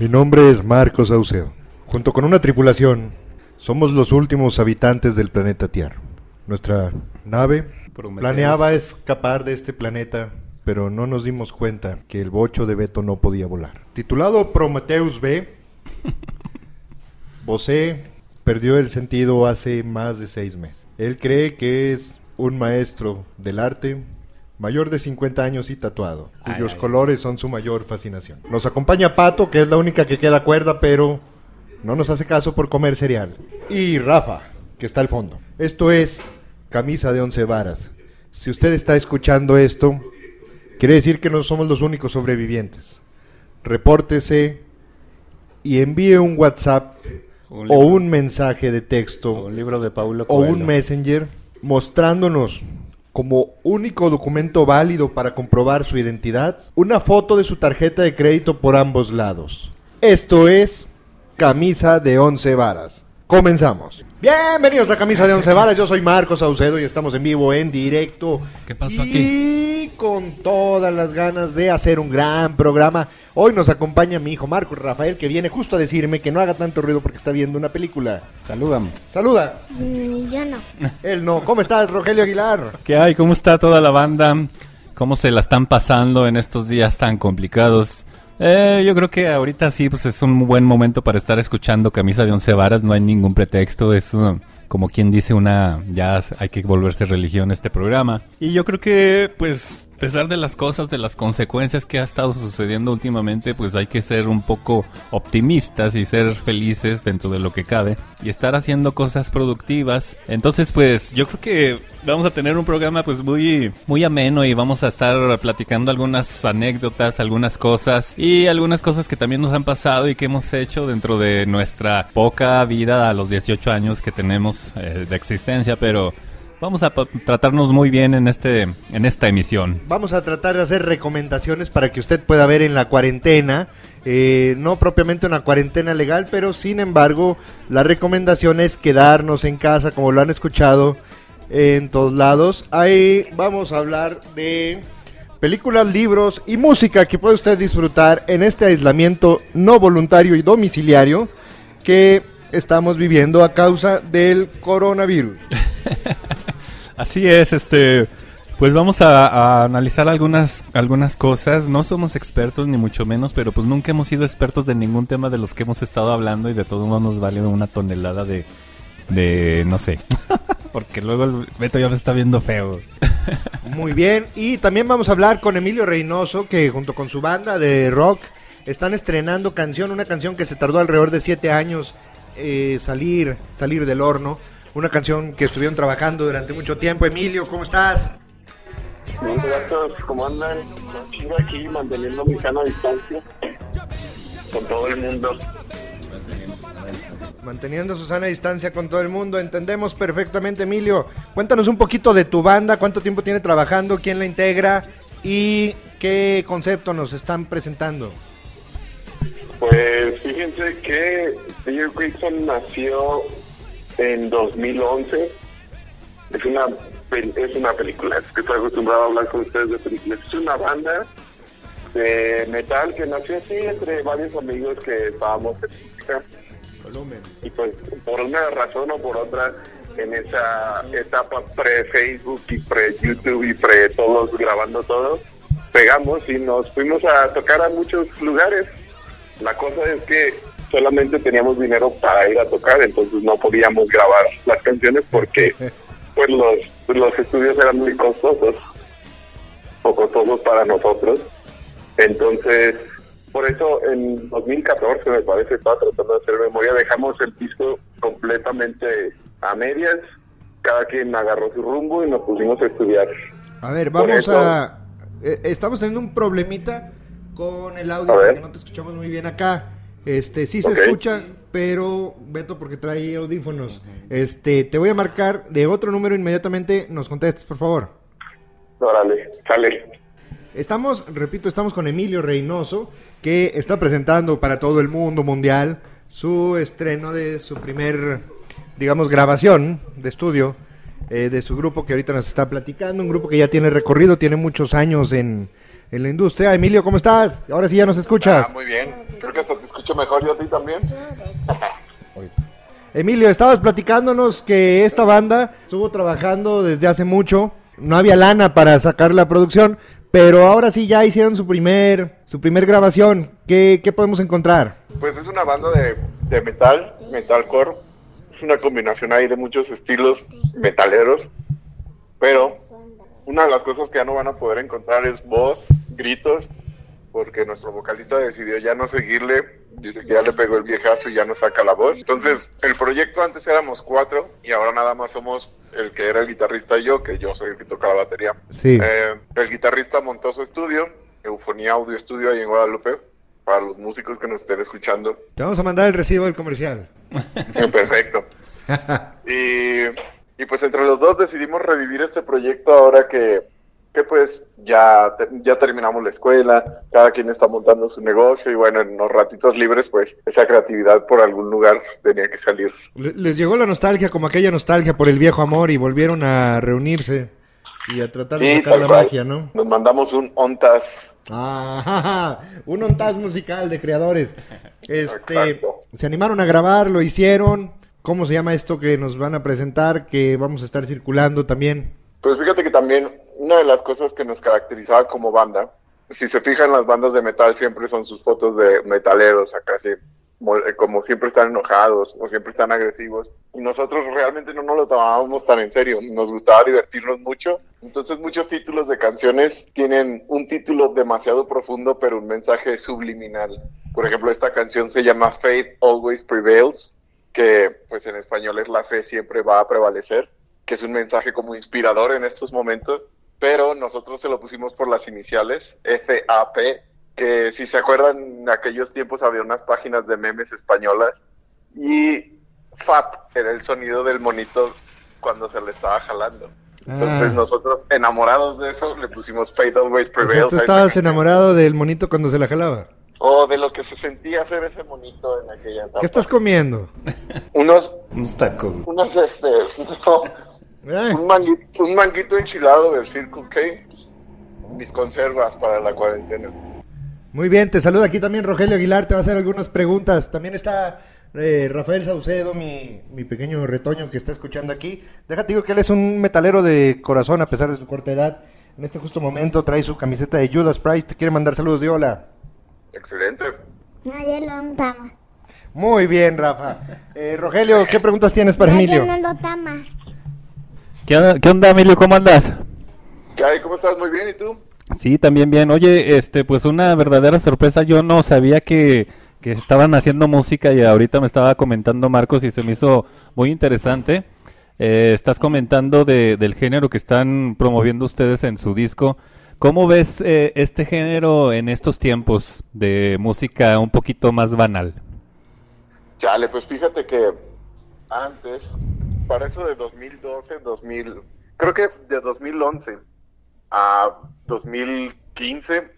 Mi nombre es Marcos Saucedo. Junto con una tripulación, somos los últimos habitantes del planeta Tierra. Nuestra nave planeaba escapar de este planeta, pero no nos dimos cuenta que el bocho de Beto no podía volar. Titulado Prometheus B, Bosé perdió el sentido hace más de seis meses. Él cree que es un maestro del arte, mayor de 50 años y tatuado, cuyos ay. colores son su mayor fascinación. Nos acompaña Pato, que es la única que queda cuerda, pero no nos hace caso por comer cereal. Y Rafa, que está al fondo. Esto es Camisa de Once Varas. Si usted está escuchando esto, quiere decir que no somos los únicos sobrevivientes. Repórtese y envíe un WhatsApp Un o un mensaje de texto Un libro de Paulo o un messenger mostrándonos como único documento válido para comprobar su identidad una foto de su tarjeta de crédito por ambos lados. Esto es Camisa de Once Varas. Comenzamos. Bienvenidos a Camisa de Once Varas. Yo soy Marcos Saucedo y estamos en vivo, en directo. ¿Qué pasó y con todas las ganas de hacer un gran programa. Hoy nos acompaña mi hijo Marcos Rafael, que viene justo a decirme que no haga tanto ruido porque está viendo una película. Salúdame. Saluda. Mm, Yo no. Él no. ¿Cómo estás, Rogelio Aguilar? ¿Qué hay? ¿Cómo está toda la banda? ¿Cómo se la están pasando en estos días tan complicados? Eh, yo creo que ahorita sí, pues es un buen momento para estar escuchando Camisa de Once Varas, no hay ningún pretexto, es uh, como quien dice una, ya hay que volverse religión este programa. Y yo creo que, pues, pesar de las cosas, de las consecuencias que ha estado sucediendo últimamente, pues hay que ser un poco optimistas y ser felices dentro de lo que cabe y estar haciendo cosas productivas. Entonces, pues yo creo que vamos a tener un programa pues muy muy ameno y vamos a estar platicando algunas anécdotas, algunas cosas y algunas cosas que también nos han pasado y que hemos hecho dentro de nuestra poca vida a los 18 años que tenemos eh, de existencia, pero vamos a tratarnos muy bien en este en esta emisión. Vamos a tratar de hacer recomendaciones para que usted pueda ver en la cuarentena. eh, no propiamente una cuarentena legal, pero sin embargo, la recomendación es quedarnos en casa, como lo han escuchado en todos lados. Ahí vamos a hablar de películas, libros y música que puede usted disfrutar en este aislamiento no voluntario y domiciliario que estamos viviendo a causa del coronavirus. Así es, este, pues vamos a, analizar algunas, algunas cosas. No somos expertos ni mucho menos, pero pues nunca hemos sido expertos de ningún tema de los que hemos estado hablando y de todo modo nos vale una tonelada de, de, no sé, porque luego el Beto ya me está viendo feo. Muy bien, y también vamos a hablar con Emilio Reynoso, que junto con su banda de rock están estrenando canción, una canción que se tardó alrededor de siete años eh, salir, salir del horno, una canción que estuvieron trabajando durante mucho tiempo. Emilio, ¿cómo estás? Bien, gatos, ¿cómo andan? Sigo aquí manteniendo mi sana distancia con todo el mundo. Manteniendo su sana distancia con todo el mundo, entendemos perfectamente, Emilio. Cuéntanos un poquito de tu banda, cuánto tiempo tiene trabajando, quién la integra y qué concepto nos están presentando. Pues fíjense que Dear Grayson nació en 2011. Es una, es una película, es que estoy acostumbrado a hablar con ustedes de películas. Es una banda de metal que nació así entre varios amigos que estábamos en música. y pues por una razón o por otra en esa etapa pre Facebook y pre YouTube y pre todos grabando todo pegamos y nos fuimos a tocar a muchos lugares la cosa es que solamente teníamos dinero para ir a tocar entonces no podíamos grabar las canciones porque pues los los estudios eran muy costosos o costosos para nosotros entonces, por eso en 2014, me parece, estaba tratando de hacer memoria, dejamos el disco completamente a medias, cada quien agarró su rumbo y nos pusimos a estudiar. A ver, vamos eso- a... eh, estamos teniendo un problemita con el audio, porque no te escuchamos muy bien acá. Este, sí se escucha, pero Beto porque trae audífonos. Este, te voy a marcar de otro número inmediatamente, nos contestes, por favor. Órale, sale. Estamos, repito, estamos con Emilio Reynoso, que está presentando para todo el mundo mundial su estreno de su primer, digamos, grabación de estudio eh, de su grupo que ahorita nos está platicando, un grupo que ya tiene recorrido, tiene muchos años en, en la industria. Emilio, ¿cómo estás? Ahora sí ya nos escuchas. Ah, muy bien. Creo que hasta te escucho mejor yo a ti también. Emilio, estabas platicándonos que esta banda estuvo trabajando desde hace mucho, no había lana para sacar la producción, pero ahora sí ya hicieron su primer, su primer grabación. ¿Qué, qué podemos encontrar? Pues es una banda de, de metal, metalcore. Es una combinación ahí de muchos estilos metaleros. Pero una de las cosas que ya no van a poder encontrar es voz, gritos, porque nuestro vocalista decidió ya no seguirle. Dice que ya le pegó el viejazo y ya no saca la voz. Entonces, el proyecto antes éramos cuatro y ahora nada más somos el que era el guitarrista y yo, que yo soy el que toca la batería. Sí. Eh, el guitarrista montó su estudio, Eufonía Audio Studio ahí en Guadalupe, para los músicos que nos estén escuchando. Te vamos a mandar el recibo del comercial. Perfecto. Y, y pues entre los dos decidimos revivir este proyecto ahora que, que pues ya, ya terminamos la escuela, cada quien está montando su negocio y bueno, en los ratitos libres pues esa creatividad por algún lugar tenía que salir. Le- Les llegó la nostalgia, como aquella nostalgia por el viejo amor y volvieron a reunirse y a tratar de sacar la cual. magia, ¿no? Nos mandamos un ontas. Ah, un ontaz musical de creadores. Este, Exacto. se animaron a grabar, lo hicieron. ¿Cómo se llama esto que nos van a presentar? Que vamos a estar circulando también. Pues fíjate que también una de las cosas que nos caracterizaba como banda, si se fijan las bandas de metal siempre son sus fotos de metaleros, acá eh, como siempre están enojados o siempre están agresivos. Y nosotros realmente no nos lo tomábamos tan en serio, nos gustaba divertirnos mucho. Entonces muchos títulos de canciones tienen un título demasiado profundo pero un mensaje subliminal. Por ejemplo, esta canción se llama Faith Always Prevails, que pues en español es la fe siempre va a prevalecer que es un mensaje como inspirador en estos momentos, pero nosotros se lo pusimos por las iniciales, FAP, que si se acuerdan, en aquellos tiempos había unas páginas de memes españolas, y FAP era el sonido del monito cuando se le estaba jalando. Entonces Ah. nosotros, enamorados de eso, le pusimos Fate Always O Prevails. sea, tú estabas enamorado del monito cuando se la jalaba. O de lo que se sentía hacer ese monito en aquella etapa. ¿Qué estás comiendo? Unos, Unos tacos. unos, este, no, Eh, un, manguito, un manguito enchilado del Circle K. Mis conservas para la cuarentena. Muy bien, te saluda aquí también Rogelio Aguilar, te va a hacer algunas preguntas. También está eh, Rafael Saucedo, mi, mi pequeño retoño que está escuchando aquí. Déjate digo que él es un metalero de corazón a pesar de su corta edad. En este justo momento trae su camiseta de Judas Price, te quiere mandar saludos de hola. Excelente. Nadie lo tama. Muy bien, Rafa. Eh, Rogelio, ¿qué preguntas tienes para Nadie Emilio? no lo tama. ¿Qué, onda- qué onda, Emilio? ¿Cómo andas? ¿Qué hay? ¿Cómo estás? Muy bien. ¿Y tú? Sí, también bien. Oye, este, pues una verdadera sorpresa. Yo no sabía que, que estaban haciendo música y ahorita me estaba comentando Marcos y se me hizo muy interesante. Eh, estás comentando de- del género que están promoviendo ustedes en su disco. ¿Cómo ves eh, este género en estos tiempos de música un poquito más banal? Chale, pues fíjate que antes, para eso de 2012, 2000, creo que de 2011 a 2015,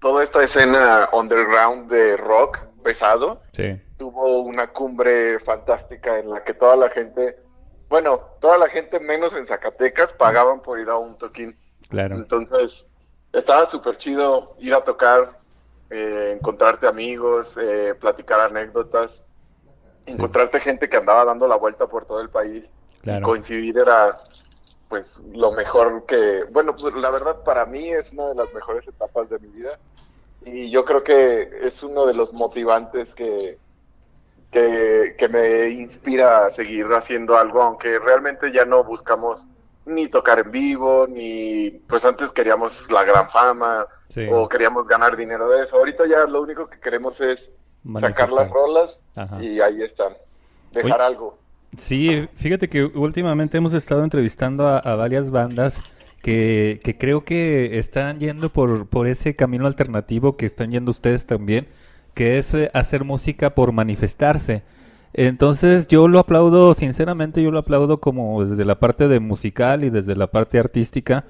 toda esta escena underground de rock pesado Sí, tuvo una cumbre fantástica en la que toda la gente, bueno, toda la gente menos en Zacatecas pagaban por ir a un toquín. claro. Entonces, estaba súper chido ir a tocar, eh, encontrarte amigos, eh, platicar anécdotas, encontrarte gente que andaba dando la vuelta por todo el país. Claro. Coincidir era, pues, lo mejor que, bueno, pues la verdad para mí es una de las mejores etapas de mi vida. Y yo creo que es uno de los motivantes que, que, que me inspira a seguir haciendo algo, aunque realmente ya no buscamos ni tocar en vivo, ni pues antes queríamos la gran fama Sí. o queríamos ganar dinero de eso. Ahorita ya lo único que queremos es sacar las rolas Ajá. y ahí están. Dejar algo. Sí, fíjate que últimamente hemos estado entrevistando a, a varias bandas que, que creo que están yendo por, por ese camino alternativo que están yendo ustedes también, que es eh, hacer música por manifestarse. Entonces yo lo aplaudo, sinceramente yo lo aplaudo como desde la parte de musical y desde la parte artística,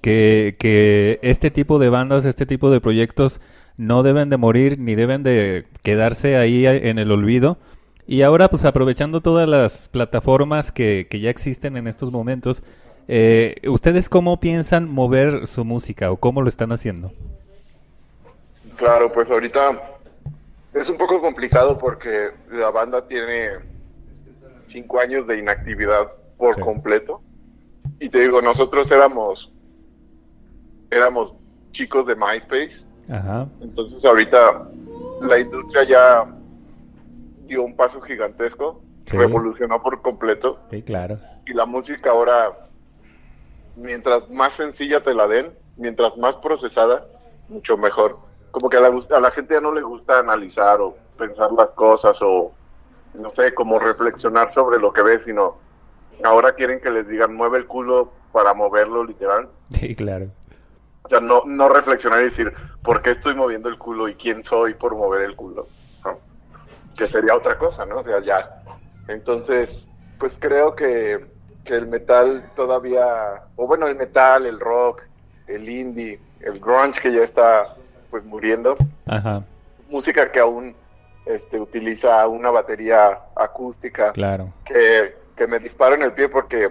que, que este tipo de bandas, este tipo de proyectos no deben de morir ni deben de quedarse ahí en el olvido, Y ahora, pues aprovechando todas las plataformas que, que ya existen en estos momentos, eh, ¿ustedes cómo piensan mover su música o cómo lo están haciendo? Claro, pues ahorita es un poco complicado porque la banda tiene cinco años de inactividad por Sí. completo. Y te digo, nosotros éramos, éramos chicos de MySpace. Ajá. Entonces ahorita la industria ya dio un paso gigantesco, Sí. revolucionó por completo. Sí, claro. Y la música ahora, mientras más sencilla te la den, mientras más procesada, mucho mejor. Como que a la, a la gente ya no le gusta analizar o pensar las cosas o, no sé, como reflexionar sobre lo que ve, sino ahora quieren que les digan mueve el culo para moverlo literal. Sí, claro. O sea, no, no reflexionar y decir, ¿por qué estoy moviendo el culo y quién soy por mover el culo? ¿no? Que sería otra cosa, ¿no? O sea, ya. Entonces, pues creo que, que el metal todavía, o bueno, el metal, el rock, el indie, el grunge que ya está pues muriendo, Ajá, música que aún este, utiliza una batería acústica claro. que, que me disparo en el pie porque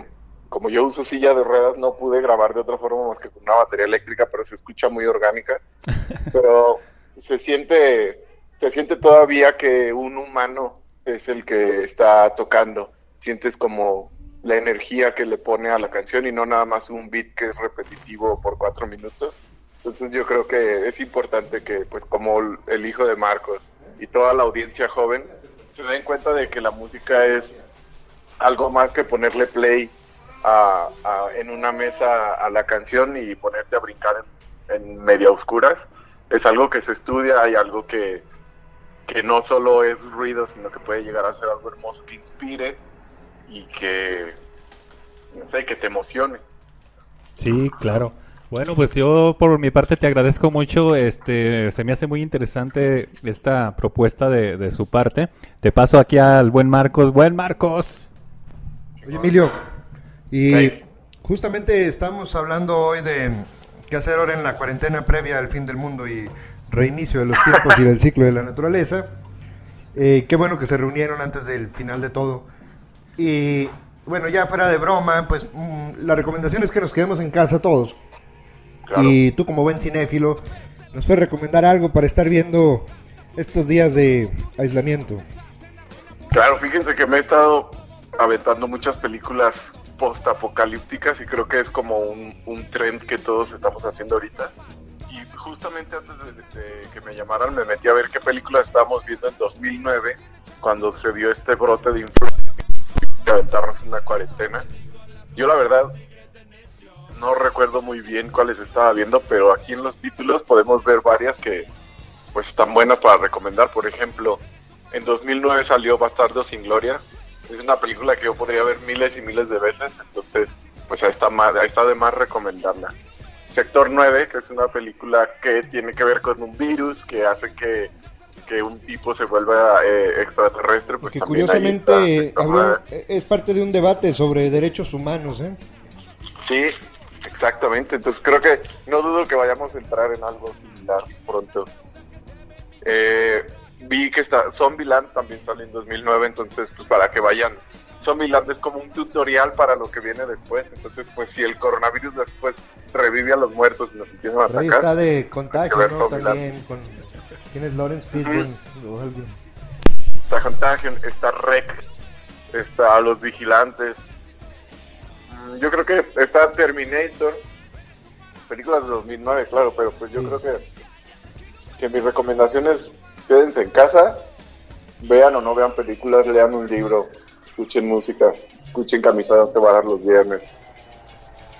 como yo uso silla de ruedas no pude grabar de otra forma más que con una batería eléctrica, pero se escucha muy orgánica. pero se siente, se siente todavía que un humano es el que está tocando. Sientes como la energía que le pone a la canción y no nada más un beat que es repetitivo por cuatro minutos. Entonces yo creo que es importante que, pues como el hijo de Marcos y toda la audiencia joven, se den cuenta de que la música es algo más que ponerle play a- a- en una mesa a la canción y ponerte a brincar en, en media oscuras. Es algo que se estudia y algo que, que no solo es ruido, sino que puede llegar a ser algo hermoso que inspire y que, no sé, que te emocione. Sí, claro. Bueno, pues yo por mi parte te agradezco mucho. Este, se me hace muy interesante esta propuesta de, de su parte. Te paso aquí al buen Marcos. Buen Marcos. Oye, Emilio, y justamente estamos hablando hoy de qué hacer ahora en la cuarentena previa al fin del mundo y reinicio de los tiempos y del ciclo de la naturaleza. Eh, qué bueno que se reunieron antes del final de todo. Y bueno, ya fuera de broma, pues mm, la recomendación es que nos quedemos en casa todos. Claro. Y tú como buen cinéfilo, nos puedes recomendar algo para estar viendo estos días de aislamiento. Claro, fíjense que me he estado aventando muchas películas post-apocalípticas y creo que es como un, un trend que todos estamos haciendo ahorita. Y justamente antes de, que me llamaran me metí a ver qué películas estábamos viendo en 2009, cuando se dio este brote de influenza y aventarnos una cuarentena. Yo la verdad no recuerdo muy bien cuáles estaba viendo, pero aquí en los títulos podemos ver varias que pues están buenas para recomendar. Por ejemplo, en 2009 salió Bastardo sin Gloria. Es una película que yo podría ver miles y miles de veces, entonces pues ahí está, más, ahí está de más recomendarla. Sector 9, que es una película que tiene que ver con un virus que hace que, que un tipo se vuelva eh, extraterrestre. Pues que también ahí está curiosamente Sector habló- 9. es parte de un debate sobre derechos humanos, ¿eh? Sí, exactamente. Entonces creo que no dudo que vayamos a entrar en algo similar pronto. Eh, vi que está Zombieland también salió en 2009, entonces pues para que vayan. Zombieland es como un tutorial para lo que viene después. Entonces pues si el coronavirus después revive a los muertos y nos empiezan a Pero ahí atacar. está de contagio, ¿no? También con... ¿Quién es Lawrence Fishburne? Está Contagion, está Rec, está Los Vigilantes. Mm, Yo creo que está Terminator, películas de 2009, claro, pero pues yo Sí. creo que, que mi recomendación es quédense en casa, vean o no vean películas, lean un libro, escuchen música, escuchen Camisa de Once Varas los viernes.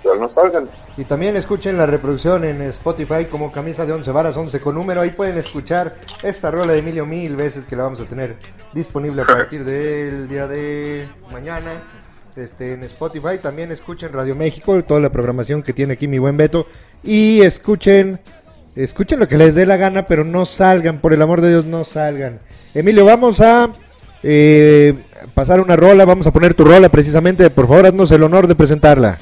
Pero no salgan. Y también escuchen la reproducción en Spotify como Camisa de 11 varas 11 con número. Ahí pueden escuchar esta rola de Emilio mil veces que la vamos a tener disponible a partir del día de mañana. Este, en Spotify también escuchen Radio México, toda la programación que tiene aquí mi buen Beto. Y escuchen, escuchen lo que les dé la gana, pero no salgan, por el amor de Dios, no salgan. Emilio, vamos a eh, pasar una rola, vamos a poner tu rola precisamente. Por favor, haznos el honor de presentarla.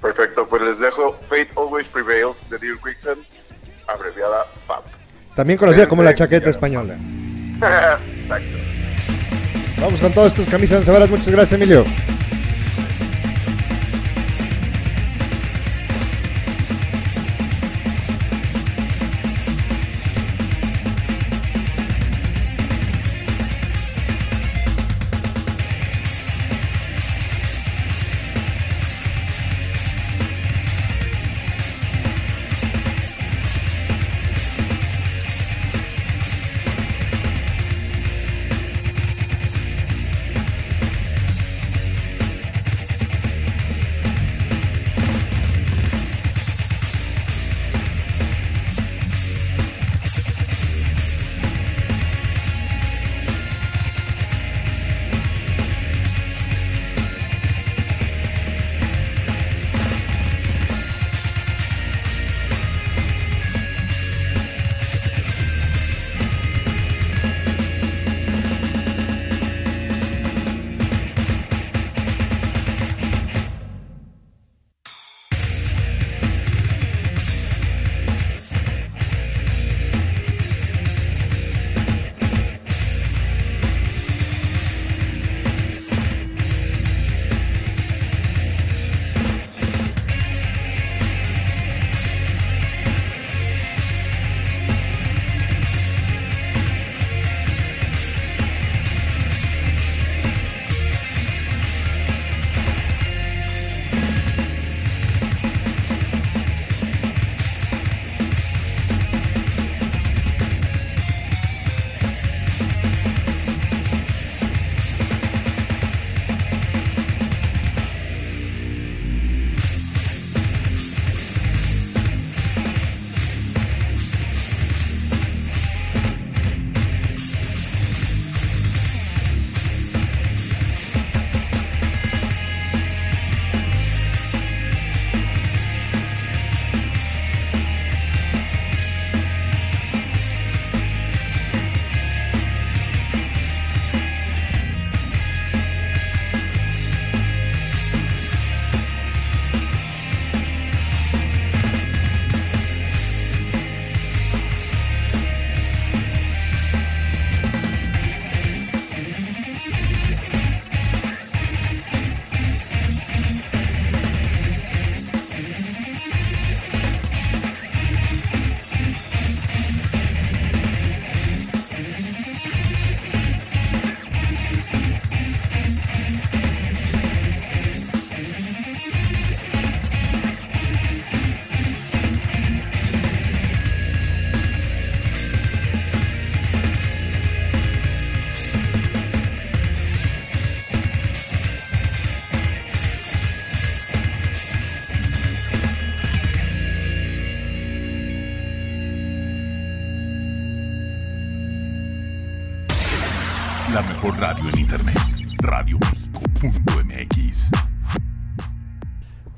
Perfecto, pues les dejo Fate Always Prevails de Dear Quickson, abreviada FAP. También conocida como la chaqueta española. Exacto. Vamos con todos estos camisas. Muchas gracias, Emilio.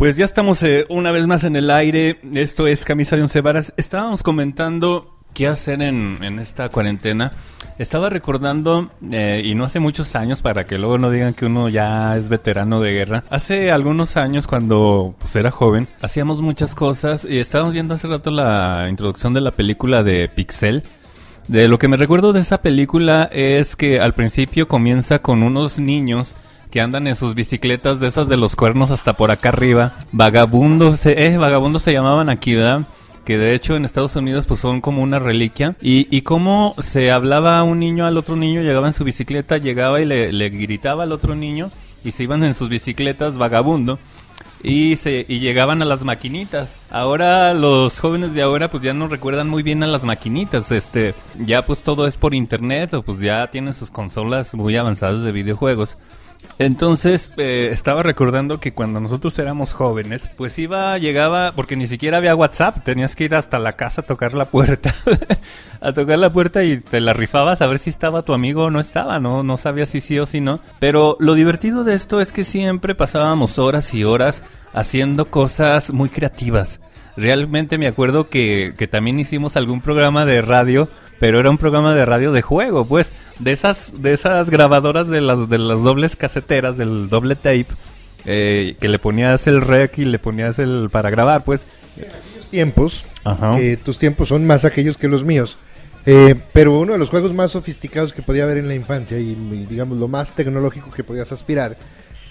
Pues ya estamos eh, una vez más en el aire. Esto es Camisa de Once Varas. Estábamos comentando qué hacer en, en esta cuarentena. Estaba recordando, eh, y no hace muchos años, para que luego no digan que uno ya es veterano de guerra. Hace algunos años, cuando pues, era joven, hacíamos muchas cosas. Y estábamos viendo hace rato la introducción de la película de Pixel. De lo que me recuerdo de esa película es que al principio comienza con unos niños que andan en sus bicicletas de esas de los cuernos hasta por acá arriba. Vagabundos, se- eh, vagabundos se llamaban aquí, ¿verdad? Que de hecho en Estados Unidos pues son como una reliquia. Y, y cómo se hablaba un niño al otro niño, llegaba en su bicicleta, llegaba y le, le gritaba al otro niño y se iban en sus bicicletas vagabundo y se y llegaban a las maquinitas. Ahora los jóvenes de ahora pues ya no recuerdan muy bien a las maquinitas, este, ya pues todo es por internet o pues ya tienen sus consolas muy avanzadas de videojuegos. Entonces eh, estaba recordando que cuando nosotros éramos jóvenes, pues iba, llegaba, porque ni siquiera había WhatsApp, tenías que ir hasta la casa a tocar la puerta, a tocar la puerta y te la rifabas a ver si estaba tu amigo o no estaba, no, no sabías si sí o si no. Pero lo divertido de esto es que siempre pasábamos horas y horas haciendo cosas muy creativas. Realmente me acuerdo que, que también hicimos algún programa de radio, pero era un programa de radio de juego, pues, de esas, de esas grabadoras de las, de las dobles caseteras, del doble tape, eh, que le ponías el rec y le ponías el para grabar, pues. tiempos, Ajá. que tus tiempos son más aquellos que los míos. Eh, pero uno de los juegos más sofisticados que podía haber en la infancia y, y, digamos lo más tecnológico que podías aspirar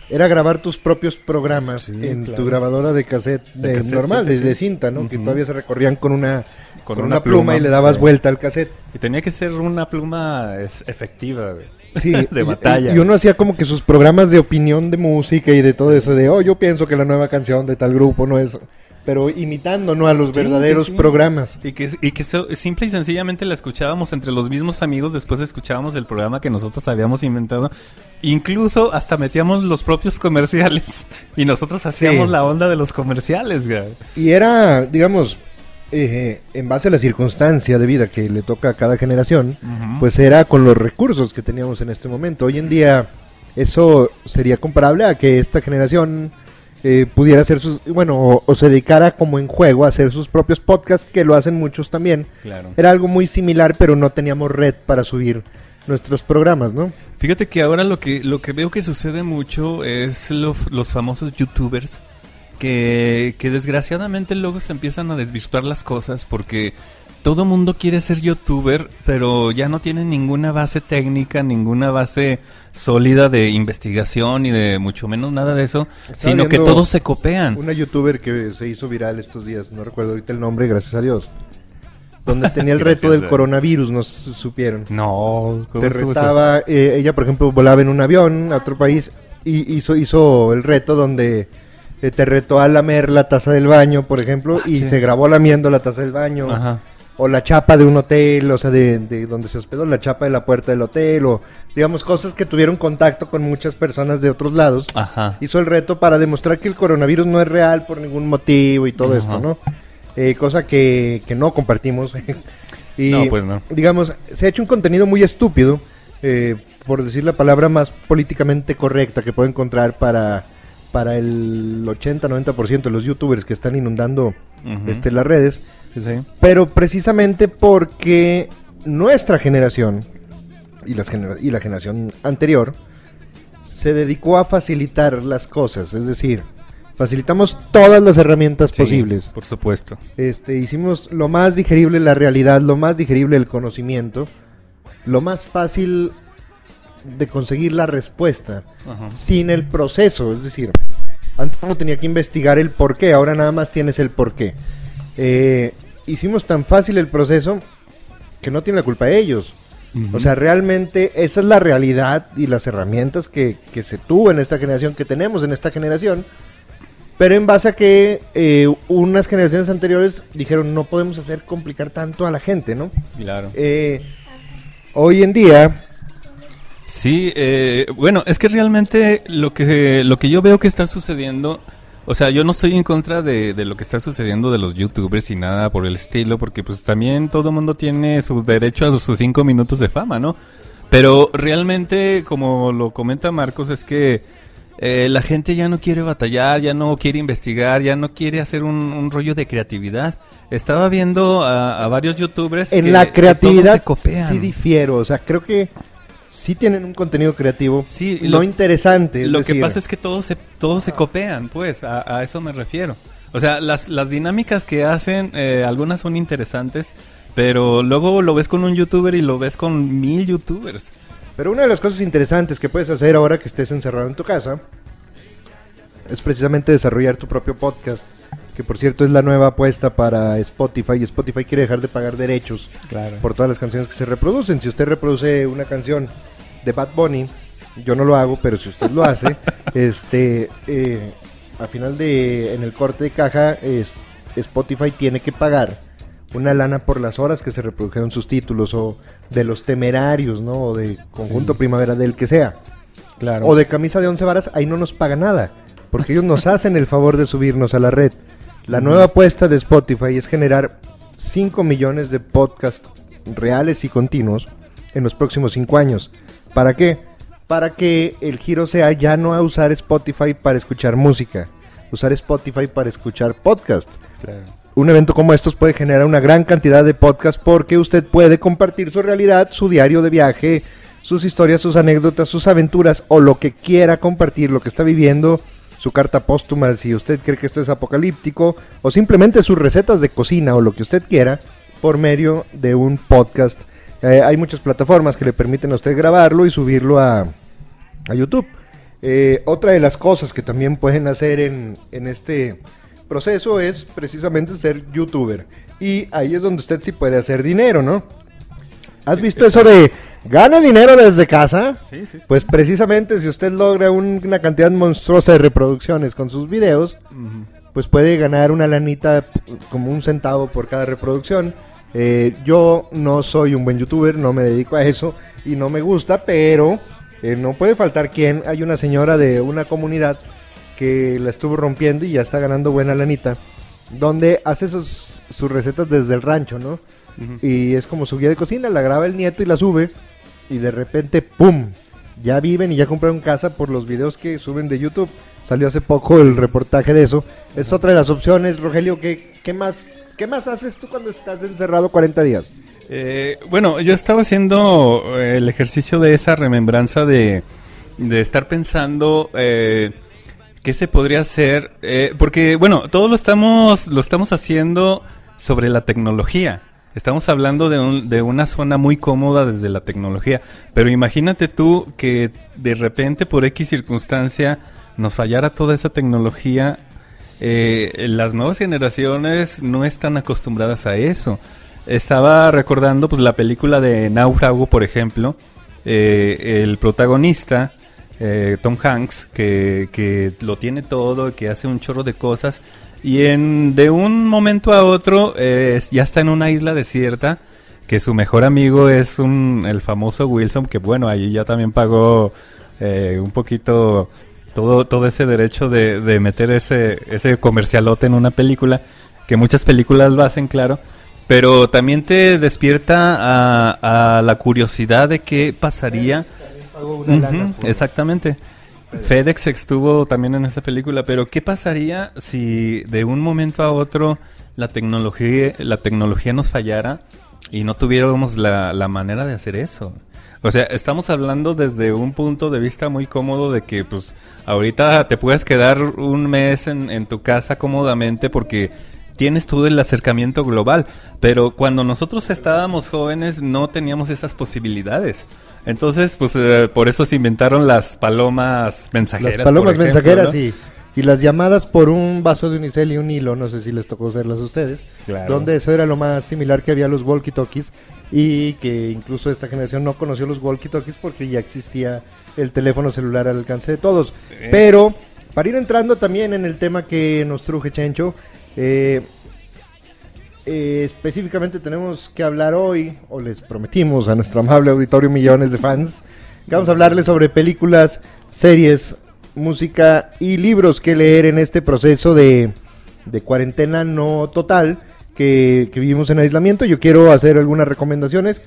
era grabar tus propios programas Sí, en claro. tu grabadora de cassette, De de cassette, normal, sí, sí, desde cinta, ¿no? Que todavía se recorrían con una Con con, una una, pluma, pluma, y le dabas vuelta al cassette. Y tenía que ser una pluma efectiva, güey. Sí, de batalla. Y, uno hacía como que sus programas de opinión de música y de todo eso, de, oh, yo pienso que la nueva canción de tal grupo no es... Pero imitando, ¿no? A los Sí, verdaderos sí, sí. programas. Y que, y que so- simple y sencillamente la escuchábamos entre los mismos amigos, después escuchábamos el programa que nosotros habíamos inventado. Incluso hasta metíamos los propios comerciales. Y nosotros hacíamos la onda de los comerciales, güey. Y era, digamos, eh, en base a la circunstancia de vida que le toca a cada generación, pues era con los recursos que teníamos en este momento. Hoy en día eso sería comparable a que esta generación eh, pudiera hacer sus, bueno, o, o se dedicara como en juego a hacer sus propios podcasts, que lo hacen muchos también. Claro. Era algo muy similar, pero no teníamos red para subir nuestros programas, ¿no? Fíjate que ahora lo que, lo que veo que sucede mucho es lo- los famosos youtubers que, que desgraciadamente luego se empiezan a desvirtuar las cosas porque todo mundo quiere ser youtuber, pero ya no tiene ninguna base técnica, ninguna base sólida de investigación y de mucho menos nada de eso, Estaba sino que todos se copian. Una youtuber que se hizo viral estos días, no recuerdo ahorita el nombre, gracias a Dios. Donde tenía el reto del coronavirus, no su- supieron. No, ¿cómo Te retaba, eh, ella por ejemplo volaba en un avión a otro país y hizo, hizo el reto donde eh, te retó a lamer la taza del baño, por ejemplo, y sí. se grabó lamiendo la taza del baño. Ajá. O la chapa de un hotel, o sea, de, de donde se hospedó, la chapa de la puerta del hotel, o digamos cosas que tuvieron contacto con muchas personas de otros lados. Ajá. Hizo el reto para demostrar que el coronavirus no es real por ningún motivo y todo Ajá. esto, ¿no? Eh, cosa que, que no compartimos. y, No, pues no. digamos, se ha hecho un contenido muy estúpido, eh, por decir la palabra más políticamente correcta que puedo encontrar para, para el 80-90% de los youtubers que están inundando este, las redes. Sí, sí. Pero precisamente porque nuestra generación y, las genera- y la generación anterior se dedicó a facilitar las cosas, es decir, facilitamos todas las herramientas Sí, posibles. Por supuesto. Este, hicimos lo más digerible la realidad, lo más digerible el conocimiento, lo más fácil de conseguir la respuesta Ajá. sin el proceso, es decir, antes uno tenía que investigar el por qué, ahora nada más tienes el por qué. Eh, hicimos tan fácil el proceso que no tiene la culpa ellos. Ujú. O sea, realmente esa es la realidad y las herramientas que, que se tuvo en esta generación, que tenemos en esta generación, pero en base a que eh, unas generaciones anteriores dijeron no podemos hacer complicar tanto a la gente, ¿no? Claro. Eh, hoy en día, Sí, eh, bueno, es que realmente lo que lo que yo veo que está sucediendo, o sea, yo no estoy en contra de, de lo que está sucediendo de los youtubers y nada por el estilo, porque pues también todo el mundo tiene su derecho a sus cinco minutos de fama, ¿no? Pero realmente, como lo comenta Marcos, es que eh, la gente ya no quiere batallar, ya no quiere investigar, ya no quiere hacer un, un rollo de creatividad. Estaba viendo a, a varios youtubers en que- la que creatividad se copian. sí difiero, o sea, creo que sí tienen un contenido creativo, Sí, no lo- interesante. es Lo que pasa es que todos se, todos se copean, pues, a, a eso me refiero. O sea, las, las dinámicas que hacen, eh, algunas son interesantes, pero luego lo ves con un youtuber y lo ves con mil youtubers. Pero una de las cosas interesantes que puedes hacer ahora que estés encerrado en tu casa es precisamente desarrollar tu propio podcast, que por cierto es la nueva apuesta para Spotify y Spotify quiere dejar de pagar derechos Claro. por todas las canciones que se reproducen. Si usted reproduce una canción de Bad Bunny, yo no lo hago, pero si usted lo hace, este, eh, al final de, en el corte de caja, es- Spotify tiene que pagar una lana por las horas que se reprodujeron sus títulos o de los temerarios, ¿no? O de conjunto primavera del que sea. Claro. O de camisa de once varas, ahí no nos paga nada. Porque ellos nos hacen el favor de subirnos a la red. La nueva apuesta de Spotify es generar 5 millones de podcasts reales y continuos en los próximos 5 años. ¿Para qué? Para que el giro sea ya no a usar Spotify para escuchar música, usar Spotify para escuchar podcast. Claro. Un evento como estos puede generar una gran cantidad de podcasts porque usted puede compartir su realidad, su diario de viaje, sus historias, sus anécdotas, sus aventuras o lo que quiera compartir, lo que está viviendo, su carta póstuma si usted cree que esto es apocalíptico o simplemente sus recetas de cocina o lo que usted quiera, por medio de un podcast. Eh, hay muchas plataformas que le permiten a usted grabarlo y subirlo a, a YouTube. Eh, otra de las cosas que también pueden hacer en, en este proceso es precisamente ser youtuber. Y ahí es donde usted sí puede hacer dinero, ¿no? ¿Has visto eso de gana dinero desde casa? Sí, sí, sí. Pues precisamente si usted logra un- una cantidad monstruosa de reproducciones con sus videos, pues puede ganar una lanita p- como un centavo por cada reproducción. Eh, yo no soy un buen youtuber, no me dedico a eso y no me gusta, pero eh, no puede faltar quien. Hay una señora de una comunidad que la estuvo rompiendo y ya está ganando buena lanita, donde hace sus, sus recetas desde el rancho, ¿no? Y es como su guía de cocina, la graba el nieto y la sube y de repente, ¡pum! Ya viven y ya compraron casa por los videos que suben de YouTube. Salió hace poco el reportaje de eso. Es otra de las opciones, Rogelio. ¿Qué, qué más, qué más haces tú cuando estás encerrado 40 días? Eh, bueno, yo estaba haciendo eh, el ejercicio de esa remembranza de, estar pensando eh, qué se podría hacer, eh, porque bueno, todo lo estamos lo estamos haciendo sobre la tecnología. Estamos hablando de, un- de una zona muy cómoda desde la tecnología, pero imagínate tú que de repente por X circunstancia nos fallara toda esa tecnología eh, las nuevas generaciones no están acostumbradas a eso. Estaba recordando pues la película de Náufrago, por ejemplo, eh, el protagonista, eh, Tom Hanks, que, que lo tiene todo, que hace un chorro de cosas, y en, de un momento a otro eh, ya está en una isla desierta, que su mejor amigo es un, el famoso Wilson, que bueno, ahí ya también pagó un poquito todo, todo ese derecho de, de meter ese, ese comercialote en una película, que muchas películas lo hacen, claro, pero también te despierta a, la curiosidad de qué pasaría. Exactamente. FedEx estuvo también en esa película, pero ¿qué pasaría si de un momento a otro la tecnología, la tecnología nos fallara y no tuviéramos la, la manera de hacer eso? O sea, estamos hablando desde un punto de vista muy cómodo de que pues ahorita te puedes quedar un mes en, en tu casa cómodamente porque tienes todo el acercamiento global, pero cuando nosotros estábamos jóvenes no teníamos esas posibilidades. Entonces, pues eh, por eso se inventaron las palomas mensajeras. Las palomas por ejemplo, mensajeras ¿no? y, y las llamadas por un vaso de unicel y un hilo, no sé si les tocó hacerlas a ustedes, Claro. donde eso era lo más similar que había a los walkie-talkies y que incluso esta generación no conoció los walkie-talkies porque ya existía el teléfono celular al alcance de todos. Eh. Pero para ir entrando también en el tema que nos truje Chencho, eh, eh, específicamente tenemos que hablar hoy, o les prometimos a nuestro amable auditorio millones de fans, que vamos a hablarles sobre películas, series, música y libros que leer en este proceso de, de cuarentena no total que, que vivimos en aislamiento. Yo quiero hacer algunas recomendaciones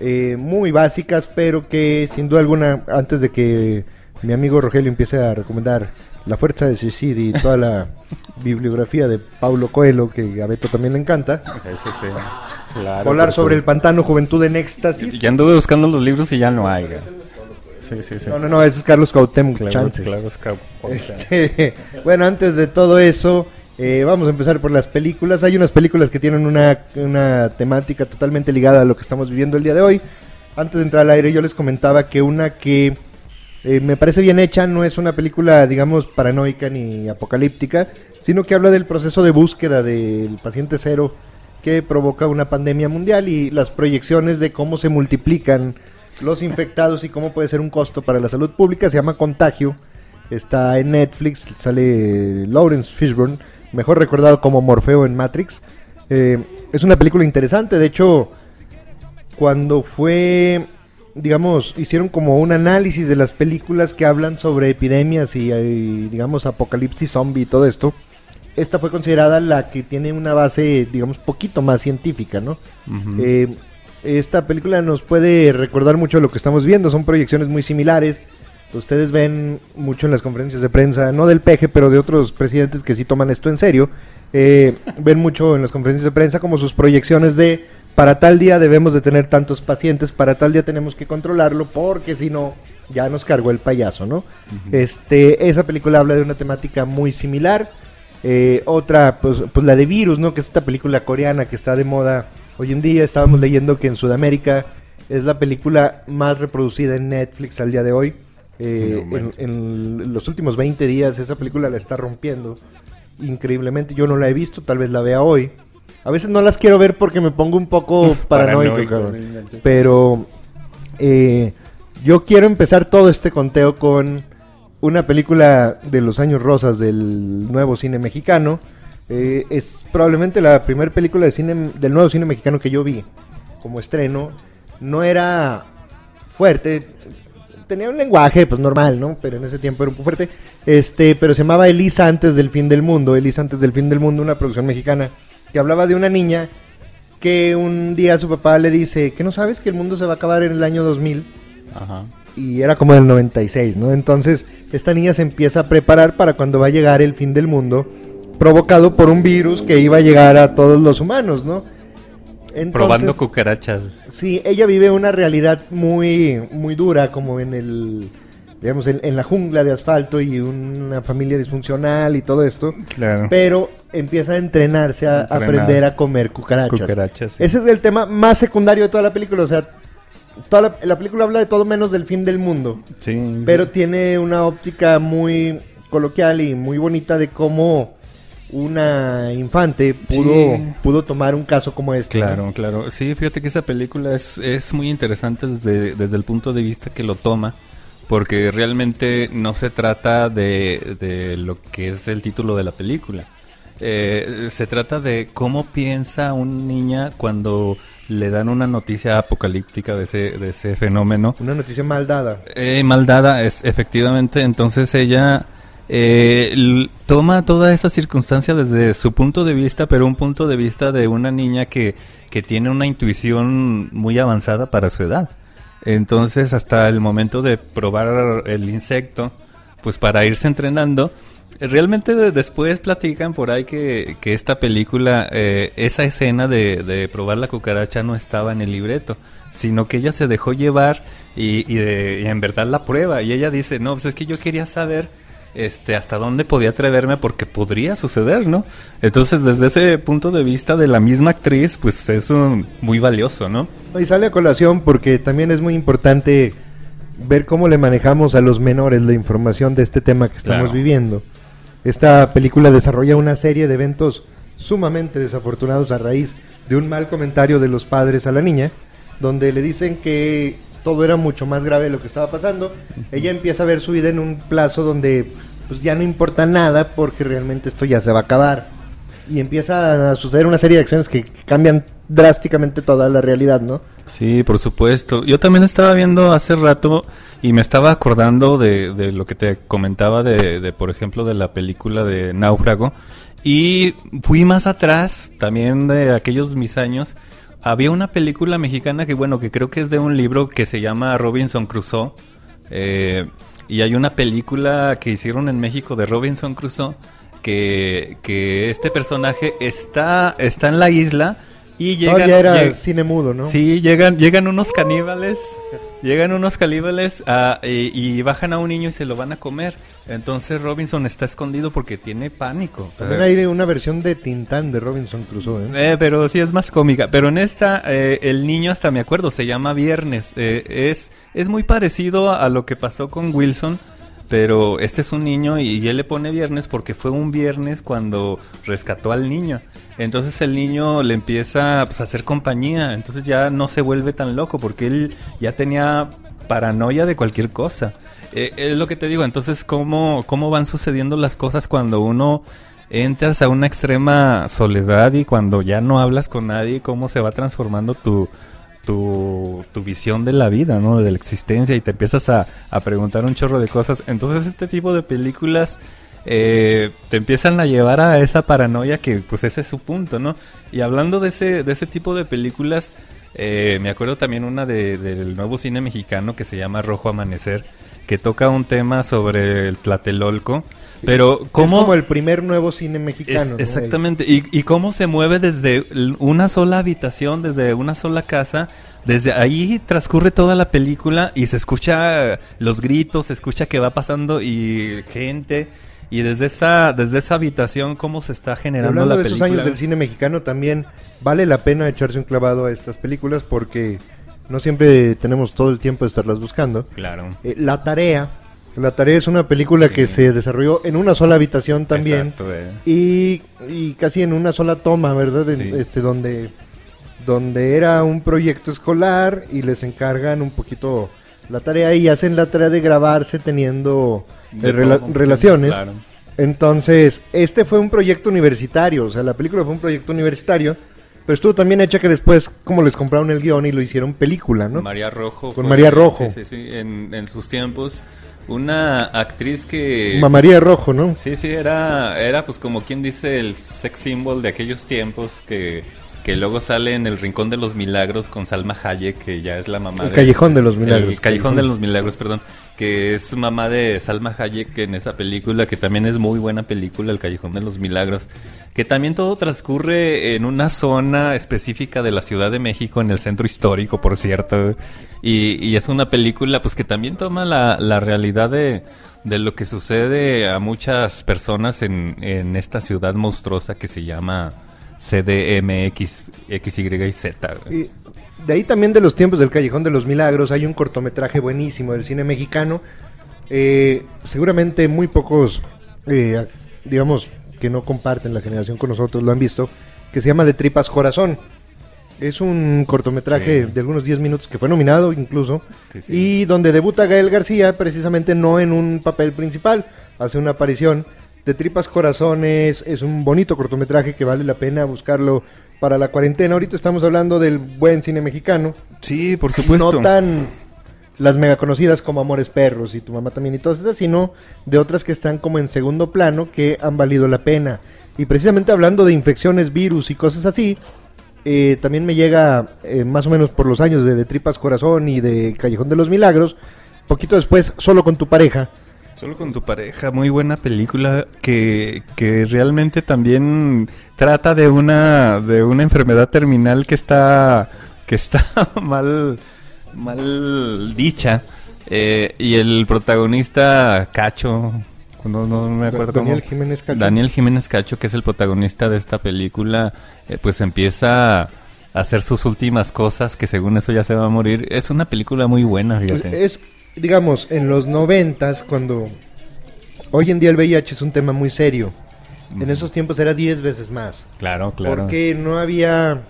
eh, muy básicas, pero que sin duda alguna, antes de que mi amigo Rogelio empiece a recomendar La Fuerza de Suicidio y toda la bibliografía de Paulo Coelho, que a Beto también le encanta, Ese sí, claro, hablar por sobre el pantano Juventud en Éxtasis. Ya anduve buscando los libros y ya no hay. Sí, sí, sí. No, no, no, es Carlos Cuauhtémoc Claro, Chances. Este, bueno, antes de todo eso, eh, vamos a empezar por las películas. Hay unas películas que tienen una, una temática totalmente ligada a lo que estamos viviendo el día de hoy. Antes de entrar al aire, yo les comentaba que una que eh, me parece bien hecha no es una película, digamos, paranoica ni apocalíptica, sino que habla del proceso de búsqueda del paciente cero que provoca una pandemia mundial y las proyecciones de cómo se multiplican los infectados y cómo puede ser un costo para la salud pública. Se llama Contagio. Está en Netflix, sale Lawrence Fishburne, mejor recordado como Morfeo en Matrix. Eh, es una película interesante, de hecho, cuando fue, digamos, hicieron como un análisis de las películas que hablan sobre epidemias y, y, digamos, apocalipsis zombie y todo esto, esta fue considerada la que tiene una base, digamos, poquito más científica, ¿no? Eh, esta película nos puede recordar mucho lo que estamos viendo, son proyecciones muy similares. Ustedes ven mucho en las conferencias de prensa, no del peje, pero de otros presidentes que sí toman esto en serio. eh, ven mucho en las conferencias de prensa como sus proyecciones de para tal día debemos de tener tantos pacientes, para tal día tenemos que controlarlo, porque si no, ya nos cargó el payaso, ¿no? Este, esa película habla de una temática muy similar. Eh, otra, pues, pues la de Virus, ¿no? Que es esta película coreana que está de moda Hoy en día estábamos leyendo que en Sudamérica es la película más reproducida en Netflix al día de hoy. Eh, en, los últimos 20 días esa película la está rompiendo increíblemente. Yo no la he visto, tal vez la vea hoy. A veces no las quiero ver porque me pongo un poco paranoico, Paranoico, cabrón. realmente. Pero eh, yo quiero empezar todo este conteo con una película de los años rosas del nuevo cine mexicano. Eh, es probablemente la primera película de cine, del nuevo cine mexicano que yo vi como estreno. No era fuerte, tenía un lenguaje pues normal, ¿no? Pero en ese tiempo era un poco fuerte. Este, pero se llamaba Elisa antes del fin del mundo, Elisa antes del fin del mundo, una producción mexicana que hablaba de una niña que un día su papá le dice, "¿Que no sabes que el mundo se va a acabar en el año 2000?" Ajá. y era como del 96, ¿no? Entonces, esta niña se empieza a preparar para cuando va a llegar el fin del mundo, provocado por un virus que iba a llegar a todos los humanos, ¿no? Entonces, Probando cucarachas. Sí, ella vive una realidad muy, muy dura, como en el, digamos, en, en la jungla de asfalto y una familia disfuncional y todo esto, Claro. pero empieza a entrenarse a, Entrenar. aprender a comer cucarachas. Cucarachas. sí. Ese es el tema más secundario de toda la película, o sea, toda la, la película habla de todo menos del fin del mundo, Sí. pero tiene una óptica muy coloquial y muy bonita de cómo una infante pudo, Sí. pudo tomar un caso como este. ¿no? Claro, claro. Sí, fíjate que esa película es, es muy interesante desde, desde el punto de vista que lo toma, porque realmente no se trata de, de lo que es el título de la película. Eh, se trata de cómo piensa una niña cuando le dan una noticia apocalíptica de ese, de ese fenómeno. Una noticia mal dada. Eh, maldada, es efectivamente. Entonces ella eh, toma toda esa circunstancia desde su punto de vista, pero un punto de vista de una niña que, que tiene una intuición muy avanzada para su edad. Entonces, hasta el momento de probar el insecto, pues para irse entrenando, eh, realmente de- después platican por ahí que, que esta película, eh, esa escena de, de probar la cucaracha no estaba en el libreto, sino que ella se dejó llevar y, y de- y en verdad la prueba. Y ella dice, no, pues es que yo quería saber este hasta dónde podía atreverme porque podría suceder, ¿no? Entonces, desde ese punto de vista de la misma actriz, pues es un- muy valioso, ¿no? Y sale a colación porque también es muy importante ver cómo le manejamos a los menores la información de este tema que estamos Claro. viviendo. Esta película desarrolla una serie de eventos sumamente desafortunados a raíz de un mal comentario de los padres a la niña, donde le dicen que todo era mucho más grave de lo que estaba pasando. Ella empieza a ver su vida en un plazo donde pues ya no importa nada porque realmente esto ya se va a acabar. Y empieza a suceder una serie de acciones que cambian drásticamente toda la realidad, ¿no? Sí, por supuesto. Yo también estaba viendo hace rato y me estaba acordando de, lo que te comentaba de, de, por ejemplo, de la película de Náufrago. Y fui más atrás, también de aquellos mis años. Había una película mexicana que, bueno, que creo que es de un libro que se llama Robinson Crusoe. Eh, y hay una película que hicieron en México de Robinson Crusoe que, que este personaje está, está en la isla y llega... Todavía era cine mudo, ¿no? Sí, llegan, llegan unos caníbales, llegan unos caníbales ah, y, y bajan a un niño y se lo van a comer. Entonces Robinson está escondido porque tiene pánico. También hay una versión de Tintán de Robinson Crusoe, ¿eh? Eh, pero sí es más cómica. Pero en esta, eh, el niño hasta me acuerdo, se llama Viernes. Eh, es, es muy parecido a, a lo que pasó con Wilson. Pero este es un niño y él le pone viernes porque fue un viernes cuando rescató al niño. Entonces el niño le empieza pues, a hacer compañía. Entonces ya no se vuelve tan loco porque él ya tenía paranoia de cualquier cosa. Eh, es lo que te digo. Entonces, ¿cómo, ¿cómo van sucediendo las cosas cuando uno entras a una extrema soledad y cuando ya no hablas con nadie, cómo se va transformando tu, tu, tu visión de la vida, ¿no? De la existencia y te empiezas a, a preguntar un chorro de cosas. Entonces este tipo de películas eh, te empiezan a llevar a esa paranoia que pues ese es su punto, ¿no? Y hablando de ese, de ese tipo de películas, eh, me acuerdo también una de- del nuevo cine mexicano que se llama Rojo Amanecer, que toca un tema sobre el Tlatelolco. Pero Es como el primer nuevo cine mexicano. Es- ¿no? exactamente. Y, y cómo se mueve desde una sola habitación, desde una sola casa. Desde ahí transcurre toda la película y se escucha los gritos, se escucha que va pasando y gente. Y desde esa, desde esa habitación, ¿cómo se está generando hablando la de esos película? años del cine mexicano también vale la pena echarse un clavado a estas películas porque no siempre tenemos todo el tiempo de estarlas buscando. Claro. Eh, la tarea, la tarea es una película Sí. que se desarrolló en una sola habitación también Exacto, eh. y, y casi en una sola toma, ¿verdad? Sí. Este donde donde era un proyecto escolar y les encargan un poquito la tarea y hacen la tarea de grabarse teniendo eh, rela- relaciones. claro. Entonces, este fue un proyecto universitario, o sea, la película fue un proyecto universitario, pero estuvo también hecha que después, como les compraron el guion y lo hicieron película, ¿no? María Rojo. Con María Rojo. Sí, sí, sí, en, en sus tiempos. Una actriz que... Ma- María Rojo, ¿no? Sí, sí, era, era pues como quien dice el sex symbol de aquellos tiempos que, que luego sale en el Rincón de los Milagros con Salma Hayek, que ya es la mamá El de... Callejón de los Milagros. El Callejón de los Milagros, perdón. Que es mamá de Salma Hayek en esa película, que también es muy buena película, El Callejón de los Milagros. Que también todo transcurre en una zona específica de la Ciudad de México, en el centro histórico, por cierto. Y, y es una película pues que también toma la, la realidad de, de lo que sucede a muchas personas en, en esta ciudad monstruosa que se llama CDMX, X, Y y Z. Y de ahí también de los tiempos del Callejón de los Milagros hay un cortometraje buenísimo del cine mexicano. Eh, seguramente muy pocos, eh, digamos, que no comparten la generación con nosotros lo han visto, que se llama De Tripas Corazón. Es un cortometraje Sí. de algunos 10 minutos que fue nominado incluso. Sí, sí. Y donde debuta Gael García, precisamente no en un papel principal, hace una aparición. De Tripas Corazón es, un bonito cortometraje que vale la pena buscarlo para la cuarentena. Ahorita estamos hablando del buen cine mexicano. Sí, por No tan las mega conocidas como Amores Perros y Tu Mamá también y todas esas, sino de otras que están como en segundo plano que han valido la pena. Y precisamente hablando de infecciones, virus y cosas así, eh, también me llega eh, más o menos por los años de, de Tripas Corazón y de Callejón de los Milagros, poquito después, solo con tu pareja. Solo con tu pareja, muy buena película que, que realmente también trata de una de una enfermedad terminal que está que está mal mal dicha. Eh, y el protagonista Cacho no, no me acuerdo Daniel cómo- Jiménez Cacho. Daniel Jiménez Cacho que es el protagonista de esta película eh, pues empieza a hacer sus últimas cosas que según eso ya se va a morir. Es una película muy buena fíjate. Es, digamos, en los noventas, cuando hoy en día el VIH es un tema muy serio. En esos tiempos era 10 veces más. claro claro Porque no había.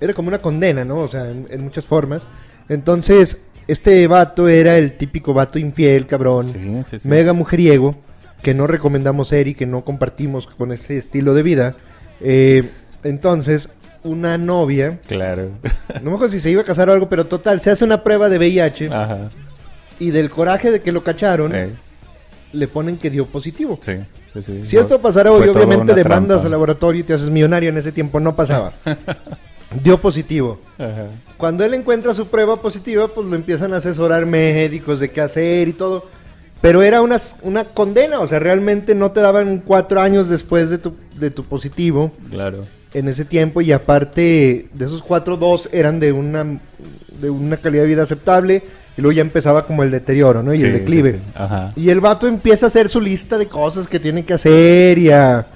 Era como una condena, ¿no? O sea, en, en muchas formas. Entonces, este vato era el típico vato infiel, cabrón. Sí, sí, sí. Mega mujeriego. Que no recomendamos ser y que no compartimos con ese estilo de vida. Eh, entonces, una novia. Claro. No me acuerdo si se iba a casar o algo, pero total, se hace una prueba de VIH. Ajá. Y del coraje de que lo cacharon, Eh, le ponen que dio positivo. sí, sí, sí. Si esto pasara hoy, obviamente demandas trampa. al laboratorio y te haces millonario. En ese tiempo no pasaba. dio positivo. Ajá. Cuando él encuentra su prueba positiva, pues lo empiezan a asesorar médicos de qué hacer y todo. Pero era una, una condena, o sea, realmente no te daban cuatro años después de tu, de tu positivo Claro. en ese tiempo y aparte de esos cuatro, dos eran de una, de una calidad de vida aceptable y luego ya empezaba como el deterioro, ¿no? Y Sí, el declive. sí, sí. Ajá. Y el vato empieza a hacer su lista de cosas que tiene que hacer y a,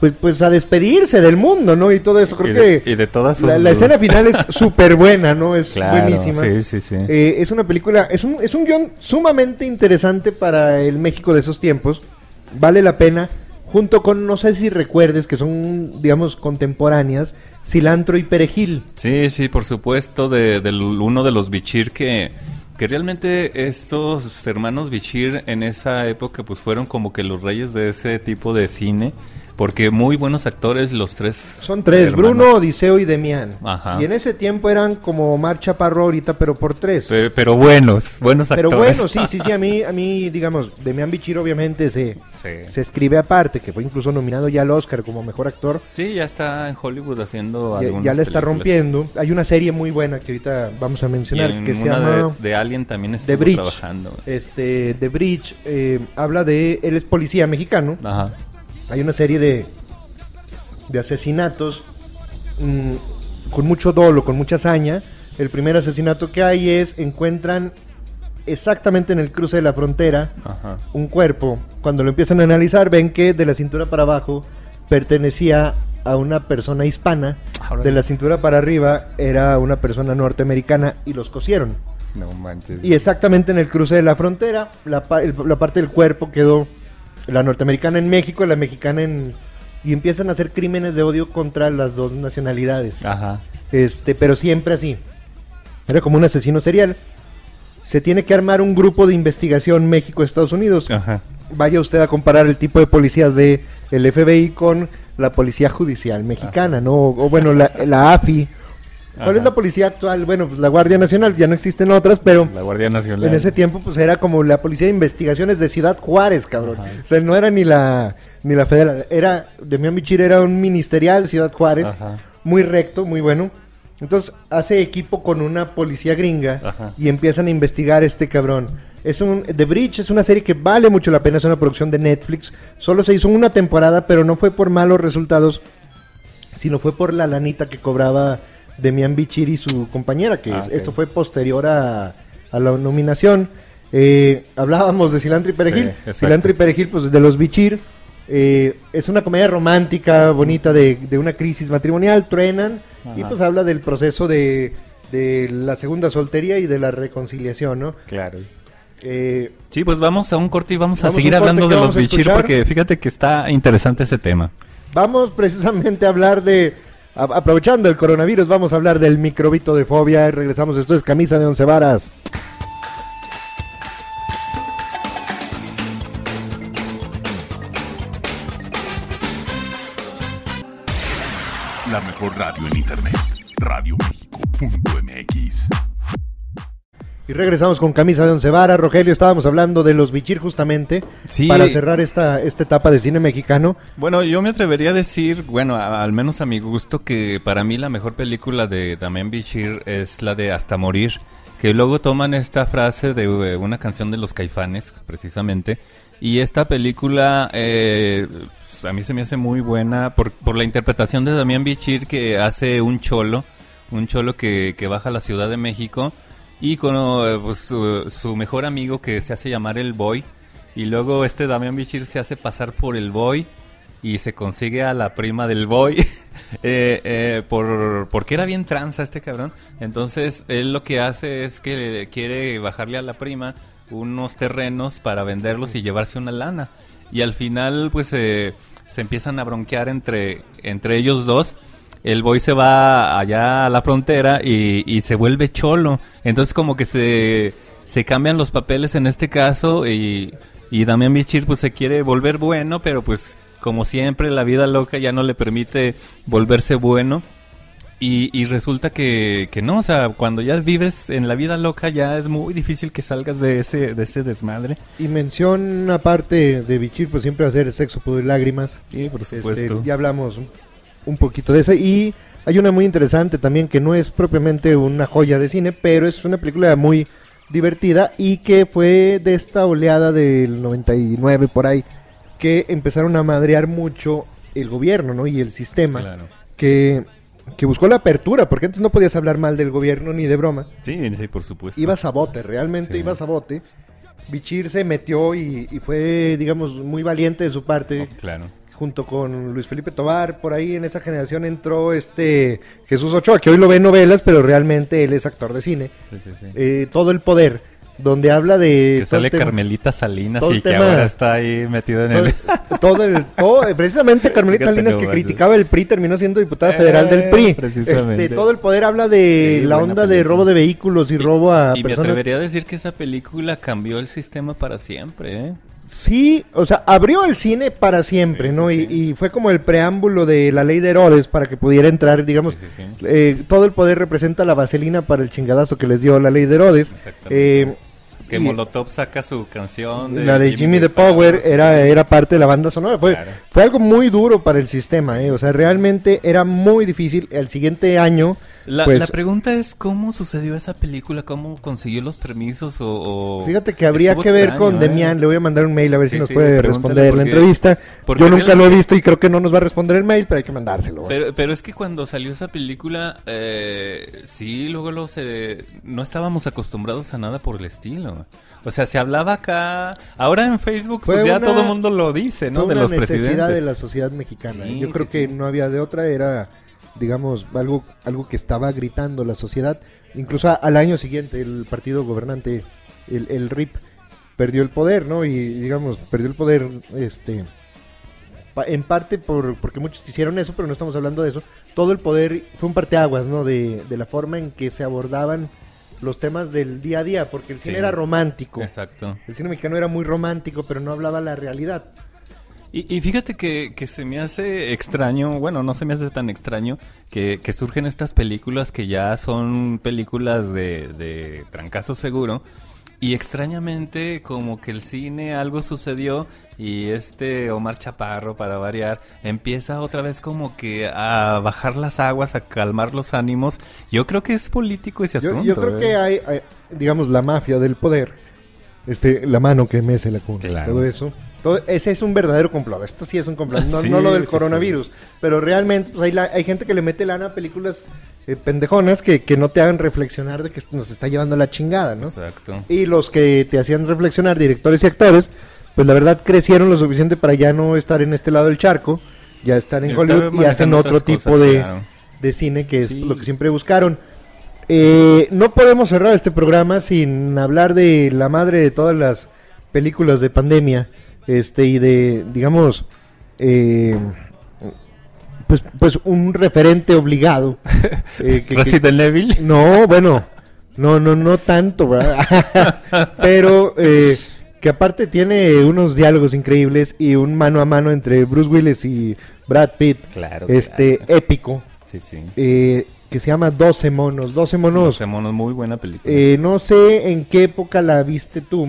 pues, pues a despedirse del mundo, ¿no? Y todo eso. Creo Y de- que y de todas sus la, la escena final es súper buena, ¿no? Es Claro, buenísima. sí, sí, sí. Eh, es una película, es un, es un guion sumamente interesante para el México de esos tiempos. Vale la pena. Junto con, no sé si recuerdes, que son, digamos, contemporáneas, Cilantro y Perejil. Sí, sí, por supuesto, de, del uno de los Bichir que, que realmente estos hermanos Bichir en esa época pues fueron como que los reyes de ese tipo de cine, porque muy buenos actores los tres. Son tres, hermanos. Bruno, Odiseo y Demián. Ajá. Y en ese tiempo eran como Omar Chaparro ahorita, pero por tres. Pero, pero buenos, buenos Pero actores. bueno, sí, sí, sí, a mí, a mí, digamos, Demián Bichir obviamente se, Sí. se escribe aparte, que fue incluso nominado ya al Oscar como mejor actor. Sí, ya está en Hollywood haciendo Ya, ya le está películas. rompiendo. Hay una serie muy buena que ahorita vamos a mencionar en que se llama de, de Alien también Bridge. trabajando. Este, The Bridge eh, habla de él es policía mexicano. Ajá. Hay una serie de de asesinatos mm, con mucho dolo, con mucha hazaña. El primer asesinato que hay es encuentran exactamente en el cruce de la frontera Ajá. un cuerpo. Cuando lo empiezan a analizar, ven que de la cintura para abajo pertenecía a una persona hispana, Órale. de la cintura para arriba era una persona norteamericana y los cosieron. No manches. Y exactamente en el cruce de la frontera, la, pa- el- la parte del cuerpo quedó la norteamericana en México, la mexicana en... Y empiezan a hacer crímenes de odio contra las dos nacionalidades. Ajá. Este, pero siempre así. Era como un asesino serial. Se tiene que armar un grupo de investigación México-Estados Unidos. Ajá. Vaya usted a comparar el tipo de policías de el FBI con la policía judicial mexicana, ¿no? O, o bueno, la, la AFI. ¿Cuál Ajá. es la policía actual? Bueno, pues la Guardia Nacional, ya no existen otras, pero La Guardia Nacional. en ese tiempo pues era como la policía de investigaciones de Ciudad Juárez, cabrón. O sea, no era ni la ni la federal, era Demian Bichir era un ministerial Ciudad Juárez, Ajá. muy recto, muy bueno. Entonces hace equipo con una policía gringa y empiezan a investigar este cabrón. Es un The Bridge es una serie que vale mucho la pena, es una producción de Netflix. Solo se hizo una temporada, pero no fue por malos resultados, sino fue por la lanita que cobraba Demian Bichir y su compañera, que Ah, es- esto fue posterior a, a la nominación. Eh, hablábamos de Cilantro y Perejil. Sí. Cilantro y Perejil, pues de los Bichir. Eh, es una comedia romántica, bonita, de, de una crisis matrimonial, truenan, y pues habla del proceso de, de la segunda soltería y de la reconciliación, ¿no? Claro. Eh, Sí, pues vamos a un corte y vamos, Vamos a seguir hablando ¿qué de los bichir porque fíjate que está interesante ese tema. Vamos precisamente a hablar de, aprovechando el coronavirus, vamos a hablar del microbito de fobia. Regresamos, esto es Camisa de Once Varas. La mejor radio en internet. Radioméxico.mx. Y regresamos con Camisa de Once Varas. Rogelio, estábamos hablando de los bichir justamente, Sí. para cerrar esta, esta etapa de cine mexicano. Bueno, yo me atrevería a decir, bueno, a- al menos a mi gusto, que para mí la mejor película de Damián Bichir es la de Hasta Morir, que luego toman esta frase de eh, una canción de los caifanes, precisamente, y esta película eh, a mí se me hace muy buena por, por la interpretación de Damián Bichir que hace un cholo, un cholo que, que baja a la Ciudad de México y con eh, pues, su, mejor amigo que se hace llamar el Boy. Y luego este Damián Bichir se hace pasar por el Boy y se consigue a la prima del Boy. eh, eh, por, porque era bien tranza este cabrón. Entonces él lo que hace es que quiere bajarle a la prima unos terrenos para venderlos y llevarse una lana. Y al final pues eh, se empiezan a bronquear entre, entre ellos dos el boy se va allá a la frontera y, y se vuelve cholo. Entonces como que se, se cambian los papeles en este caso y, y Damián Bichir pues se quiere volver bueno, pero pues como siempre la vida loca ya no le permite volverse bueno. Y, y resulta que, que no, o sea, cuando ya vives en la vida loca ya es muy difícil que salgas de ese, de ese desmadre. Y mención aparte de bichir, pues siempre va a ser sexo, pudor y lágrimas. Sí, por Este, ya hablamos un- poquito de eso. Y hay una muy interesante también que no es propiamente una joya de cine, pero es una película muy divertida y que fue de esta oleada del 99 por ahí, que empezaron a madrear mucho el gobierno ¿no? y el sistema, Claro. que, que buscó la apertura, porque antes no podías hablar mal del gobierno ni de broma. Sí, sí, por supuesto. Ibas a bote, realmente Sí. ibas a bote. Bichir se metió y, y fue, digamos, muy valiente de su parte Oh, claro. Junto con Luis Felipe Tobar, por ahí en esa generación entró este Jesús Ochoa, que hoy lo ve en novelas, pero realmente él es actor de cine. Sí, sí, sí. Eh, todo el poder, donde habla de... que sale Carmelita Salinas todo el y que tema- ahora está ahí metido en todo, el... todo el, todo- eh, precisamente Carmelita Salinas que nomás. criticaba el PRI terminó siendo diputada Eh, federal del PRI. precisamente. Este, todo el poder habla de Sí, la onda de robo de vehículos y, robo a y me personas. atrevería a decir que esa película cambió el sistema para siempre, ¿eh? Sí, o sea, abrió el cine para siempre, Sí, ¿no? sí, y, sí. y fue como el preámbulo de la ley de Herodes para que pudiera entrar, digamos, eh, todo el poder representa la vaselina para el chingadazo que les dio la ley de Herodes. Exactamente. Eh, Que Molotov saca su canción la de Jimmy the Power era, era parte de la banda sonora. Fue, Claro. fue algo muy duro para el sistema, ¿eh? O sea, realmente era muy difícil. El siguiente año, La, pues, la pregunta es cómo sucedió esa película, cómo consiguió los permisos o... o- fíjate que habría Estuvo que ver extraño, con ¿eh? Demian. Le voy a mandar un mail a ver Sí, si nos sí, puede responder la entrevista. Yo nunca lo he visto y creo que no nos va a responder el mail, pero hay que mandárselo. güey. Pero, pero es que cuando salió esa película, eh, sí, luego, luego se, no estábamos acostumbrados a nada por el estilo. O sea, se hablaba acá. Ahora en Facebook, Fue pues ya una- todo el mundo lo dice, ¿no? Fue De una los necesidad presidentes. de la sociedad mexicana. Sí, Yo creo sí, que sí. no había de otra, era, digamos, algo, algo que estaba gritando la sociedad. Incluso a- al año siguiente, el partido gobernante, el, el RIP, perdió el poder, ¿no? Y, digamos, perdió el poder, este, en parte por, porque muchos hicieron eso, pero no estamos hablando de eso. Todo el poder fue un parteaguas, ¿no? De, de la forma en que se abordaban los temas del día a día, porque el cine Sí. era romántico. Exacto. El cine mexicano era muy romántico, pero no hablaba la realidad. Y, y fíjate que, que se me hace extraño, bueno, no se me hace tan extraño que, que surgen estas películas que ya son películas de, de trancazo seguro. Y extrañamente, como que el cine algo sucedió y este Omar Chaparro, para variar, empieza otra vez como que a bajar las aguas, a calmar los ánimos. Yo creo que es político ese Yo, asunto. yo creo ¿eh? que hay, hay, digamos, la mafia del poder, este, la mano que mece la cuna, Claro. todo eso. Todo, ese es un verdadero complot. Esto sí es un complot, no, Sí, no lo del sí, coronavirus. Pero realmente pues, hay, la- hay gente que le mete lana a películas eh, pendejonas que, que no te hagan reflexionar de que nos está llevando a la chingada, ¿no? Exacto. Y los que te hacían reflexionar, directores y actores, pues la verdad crecieron lo suficiente para ya no estar en este lado del charco, ya estar en Hollywood y hacen otro tipo cosas, de, claro. de cine que es Sí. lo que siempre buscaron. Eh, no podemos cerrar este programa sin hablar de la madre de todas las películas de pandemia, este y de, digamos, eh, pues, pues un referente obligado. eh, que- que- Resident Evil. no, bueno, no, no, no tanto, ¿verdad? pero eh, que aparte tiene unos diálogos increíbles y un mano a mano entre Bruce Willis y Brad Pitt, Claro. este claro. épico, Sí, sí. eh, que se llama 12 monos, 12 monos. Doce monos, muy buena película. Eh, no sé en qué época la viste tú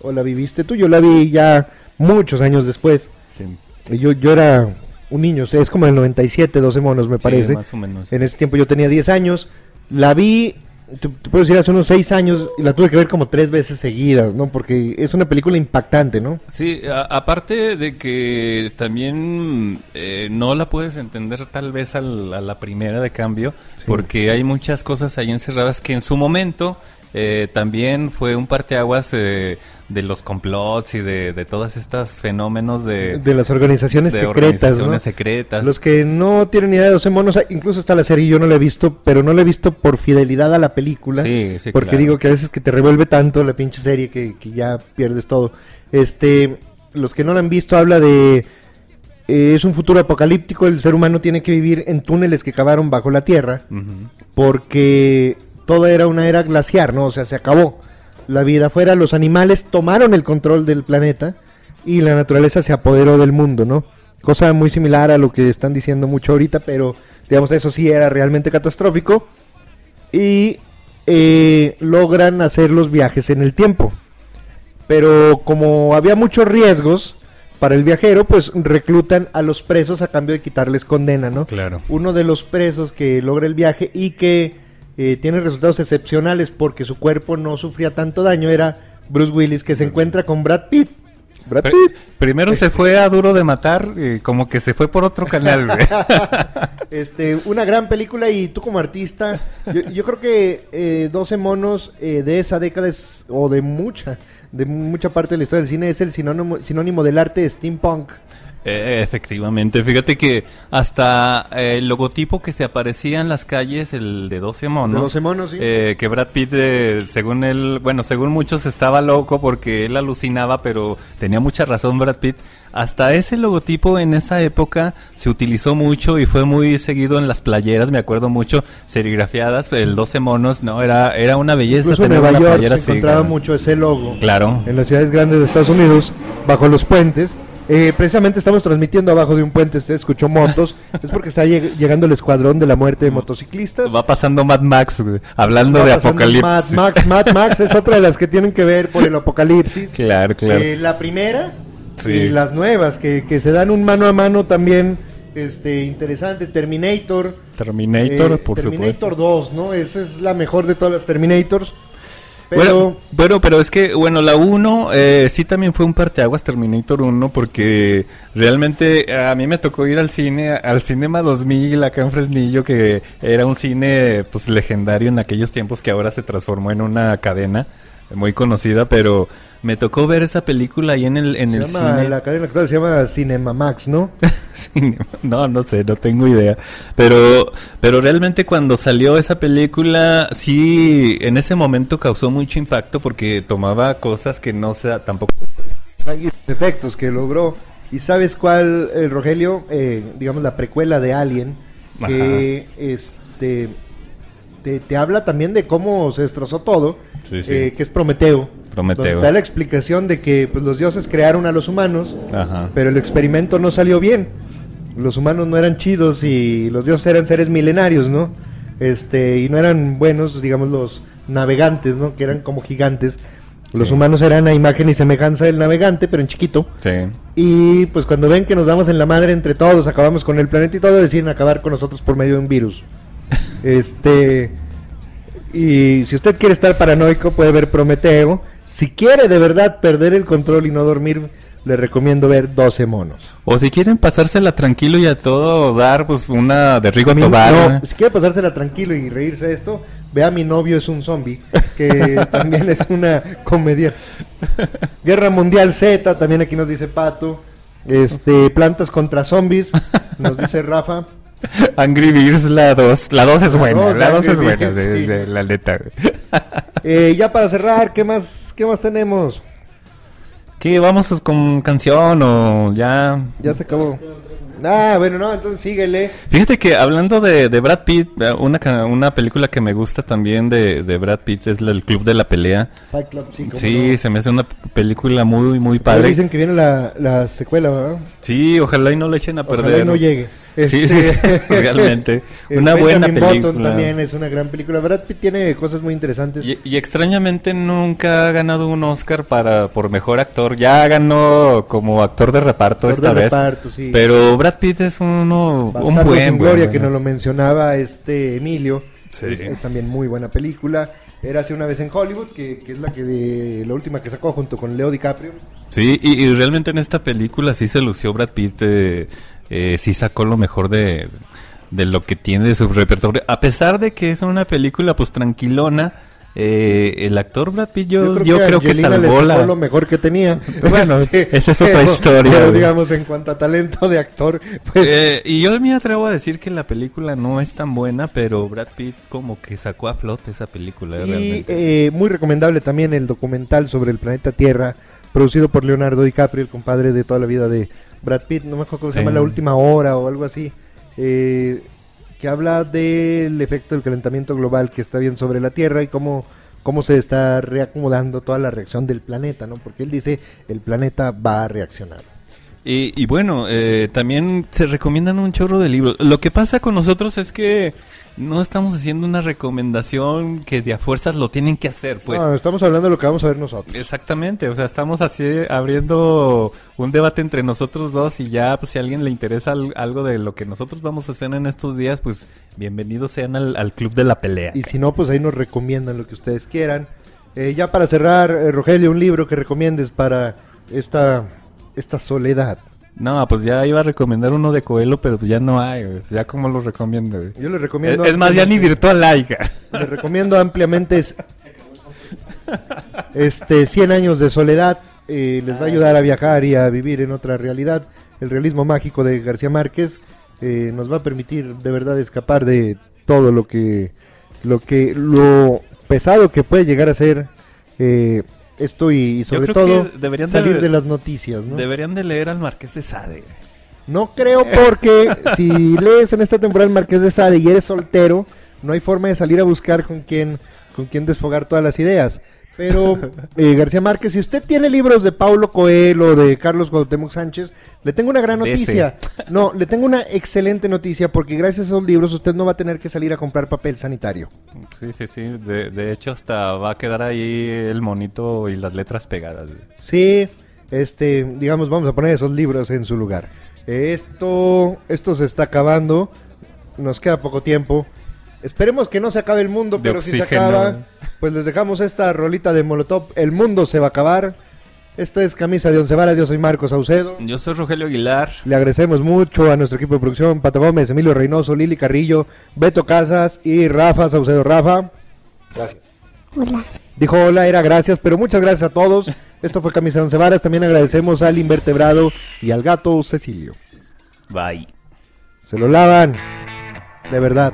o la viviste tú, yo la vi ya muchos años después. Sí. Yo, yo era un niño, o sea, es como el 97, 12 monos me Sí, parece. más o menos. En ese tiempo yo tenía 10 años. La vi, te, te puedo decir, hace unos 6 años la tuve que ver como tres veces seguidas, ¿no? Porque es una película impactante, ¿no? Sí, a- aparte de que también eh, no la puedes entender tal vez al- a la primera de cambio, Sí. porque hay muchas cosas ahí encerradas que en su momento eh, también fue un parteaguas eh, de los complots y de, de todos estos fenómenos de, De las organizaciones de secretas, organizaciones ¿no? secretas. Los que no tienen idea de 12 monos, incluso está la serie, yo no la he visto, pero no la he visto por fidelidad a la película. Sí, sí, porque claro. digo que a veces que te revuelve tanto la pinche serie que, que ya pierdes todo. Este, los que no la han visto habla de eh, es un futuro apocalíptico, el ser humano tiene que vivir en túneles que cavaron bajo la tierra porque todo era una era glaciar, ¿no? O sea, se acabó. La vida afuera, los animales tomaron el control del planeta y la naturaleza se apoderó del mundo, ¿no? Cosa muy similar a lo que están diciendo mucho ahorita, pero digamos, eso sí era realmente catastrófico. Y eh, logran hacer los viajes en el tiempo. Pero como había muchos riesgos para el viajero, pues reclutan a los presos a cambio de quitarles condena, ¿no? Claro. uno de los presos que logra el viaje y que eh, tiene resultados excepcionales porque su cuerpo no sufría tanto daño era Bruce Willis que se encuentra con Brad Pitt. Brad Pr- Pitt. primero se fue a Duro de Matar, eh, como que se fue por otro canal. Este, una gran película y tú como artista, yo, yo creo que eh, 12 monos eh, de esa década es, o de mucha, de mucha parte de la historia del cine es el sinónimo, sinónimo del arte steampunk. Eh, efectivamente, fíjate que hasta eh, el logotipo que se aparecía en las calles, el de 12 monos, De 12 monos, sí. eh, que Brad Pitt, eh, según él, bueno, según muchos estaba loco porque él alucinaba, pero tenía mucha razón Brad Pitt. Hasta ese logotipo en esa época se utilizó mucho y fue muy seguido en las playeras, me acuerdo mucho, serigrafiadas, el 12 monos, no, era, era una belleza Incluso en Nueva una York playera se así, encontraba claro. mucho ese logo. Claro. en las ciudades grandes de Estados Unidos, bajo los puentes. Eh, precisamente estamos transmitiendo abajo de un puente, usted escuchó motos, es porque está lleg- llegando el escuadrón de la muerte de motociclistas. Va pasando Mad Max, hablando Va de apocalipsis. Mad Max, Mad Max es otra de las que tienen que ver por el apocalipsis. Claro, claro. Eh, la primera Sí. y las nuevas que, que se dan un mano a mano también este interesante. Terminator. Terminator, eh, por Terminator supuesto. 2, ¿no? Esa es la mejor de todas las Terminators. Bueno, bueno, pero es que, bueno, la 1 eh, sí también fue un parteaguas Terminator 1 porque realmente eh, a mí me tocó ir al cine, al Cinema 2000 acá en Fresnillo, que era un cine pues legendario en aquellos tiempos que ahora se transformó en una cadena. muy conocida, pero me tocó ver esa película ahí en el, en Se el llama- cine. La cadena actual se llama Cinemax, ¿no? No, no sé, no tengo idea. Pero, pero realmente cuando salió esa película, sí, en ese momento causó mucho impacto porque tomaba cosas que no se tampoco. Hay efectos que logró. ¿Y sabes cuál, eh, Rogelio? Eh, digamos la precuela de Alien, que este te, te habla también de cómo se destrozó todo, Sí, sí. eh, que es Prometeo. Prometeo. Donde da la explicación de que pues, los dioses crearon a los humanos, Ajá. pero el experimento no salió bien. Los humanos no eran chidos y los dioses eran seres milenarios, ¿no? Este, y no eran buenos, digamos, los navegantes, ¿no? Que eran como gigantes. Los Sí. humanos eran a imagen y semejanza del navegante, pero en chiquito. Sí. Y pues cuando ven que nos damos en la madre entre todos, acabamos con el planeta y todo, deciden acabar con nosotros por medio de un virus. este. Y si usted quiere estar paranoico, puede ver Prometeo. Si quiere de verdad perder el control y no dormir, le recomiendo ver 12 monos. O si quieren pasársela tranquilo y a todo dar, pues una de Rigo Tobar. no, ¿eh? si quiere pasársela tranquilo y reírse de esto, vea Mi novio es un zombie, que también es una comedia. Guerra Mundial Z, también aquí nos dice Pato. Este, Plantas contra zombies, nos dice Rafa. Angry Birds, la 2. La 2 es buena, la 2 es buena, sí, la neta. Eh, ya para cerrar, ¿qué más, qué más tenemos? ¿Qué? ¿Vamos con canción o ya? Ya se acabó. Ah, bueno, no, entonces síguele. Fíjate que hablando de, de Brad Pitt, eh, una, una película que me gusta también de, de Brad Pitt es El Club de la Pelea. Fight Club, sí, cómo Sí, no. se me hace una película muy, muy Pero padre. Dicen que viene la, la secuela, ¿verdad? Sí, ojalá y no le echen a Ojalá perder. y no llegue. Sí, Este, sí, sí, realmente. eh, Una buena Benjamin Button película. también es una gran película. Brad Pitt tiene cosas muy interesantes. Y, y extrañamente nunca ha ganado un Oscar para por mejor actor. Ya ganó como actor de reparto Actor esta de vez. reparto, sí. Pero Brad Pitt es uno un buen sin Gloria, buen- que nos lo mencionaba este Emilio. Sí. Es, es también muy buena película. Era hace una vez en Hollywood, que, que es la que de, la última que sacó junto con Leo DiCaprio. Sí, y, y realmente en esta película sí se lució Brad Pitt, eh, eh, sí sacó lo mejor de, de lo que tiene de su repertorio. A pesar de que es una película pues tranquilona, eh, el actor Brad Pitt yo, yo creo, que, Angelina le salvó la... lo mejor que tenía. Bueno, Este, esa es otra historia, Pero digamos, en cuanto a talento de actor, pues Eh, y yo me atrevo a decir que la película no es tan buena, pero Brad Pitt como que sacó a flote esa película, eh, Y realmente. eh, muy recomendable también el documental sobre el planeta Tierra, producido por Leonardo DiCaprio, el compadre de toda la vida de Brad Pitt. No me acuerdo cómo se llama, La Última Hora o algo así. eh, que habla del efecto del calentamiento global que está bien sobre la Tierra y cómo, cómo se está reacomodando toda la reacción del planeta, ¿no? Porque él dice, el planeta va a reaccionar. Y, y bueno, eh, también se recomiendan un chorro de libros. Lo que pasa con nosotros es que no estamos haciendo una recomendación que de a fuerzas lo tienen que hacer, pues. No, estamos hablando de lo que vamos a ver nosotros. Exactamente, o sea, estamos así abriendo un debate entre nosotros dos y ya, pues si a alguien le interesa al- algo de lo que nosotros vamos a hacer en estos días, pues bienvenidos sean al, al club de la pelea. Y si no, pues ahí nos recomiendan lo que ustedes quieran. Eh, ya para cerrar, eh, Rogelio, un libro que recomiendes para esta, esta soledad. No, pues ya iba a recomendar uno de Coelho, pero pues ya no hay, güey. ya como lo recomiendo. güey. Yo Es, recomiendo. es más, ya ni virtual laica. Les recomiendo ampliamente es- este 100 años de soledad. eh, les va a ayudar a viajar y a vivir en otra realidad. El realismo mágico de García Márquez eh, nos va a permitir de verdad escapar de todo lo que lo que lo pesado que puede llegar a ser eh, esto y, y sobre todo deberían de- salir de, las noticias. ¿no? Deberían de leer al Marqués de Sade. No creo porque si lees en esta temporada el Marqués de Sade y eres soltero, no hay forma de salir a buscar con quién con quién desfogar todas las ideas. Pero eh, García Márquez, si usted tiene libros de Paulo Coelho, de Carlos Cuauhtémoc Sánchez, le tengo una gran noticia. No, le tengo una excelente noticia porque gracias a esos libros usted no va a tener que salir a comprar papel sanitario. Sí, sí, sí. De, de hecho, hasta va a quedar ahí el monito y las letras pegadas. Sí, este, digamos, vamos a poner esos libros en su lugar. Esto, esto se está acabando. Nos queda poco tiempo. Esperemos que no se acabe el mundo, De pero si se acaba, pues les dejamos esta rolita de Molotov. El mundo se va a acabar. Esta es Camisa de Once Varas. Yo soy Marcos Saucedo. Yo soy Rogelio Aguilar. Le agradecemos mucho a nuestro equipo de producción, Pato Gómez, Emilio Reynoso, Lili Carrillo, Beto Casas y Rafa Saucedo. Rafa. Gracias. Hola. dijo hola, era gracias, pero muchas gracias a todos. Esto fue Camisa de Once Varas. También agradecemos al invertebrado y al gato Cecilio. Bye. Se lo lavan. De verdad.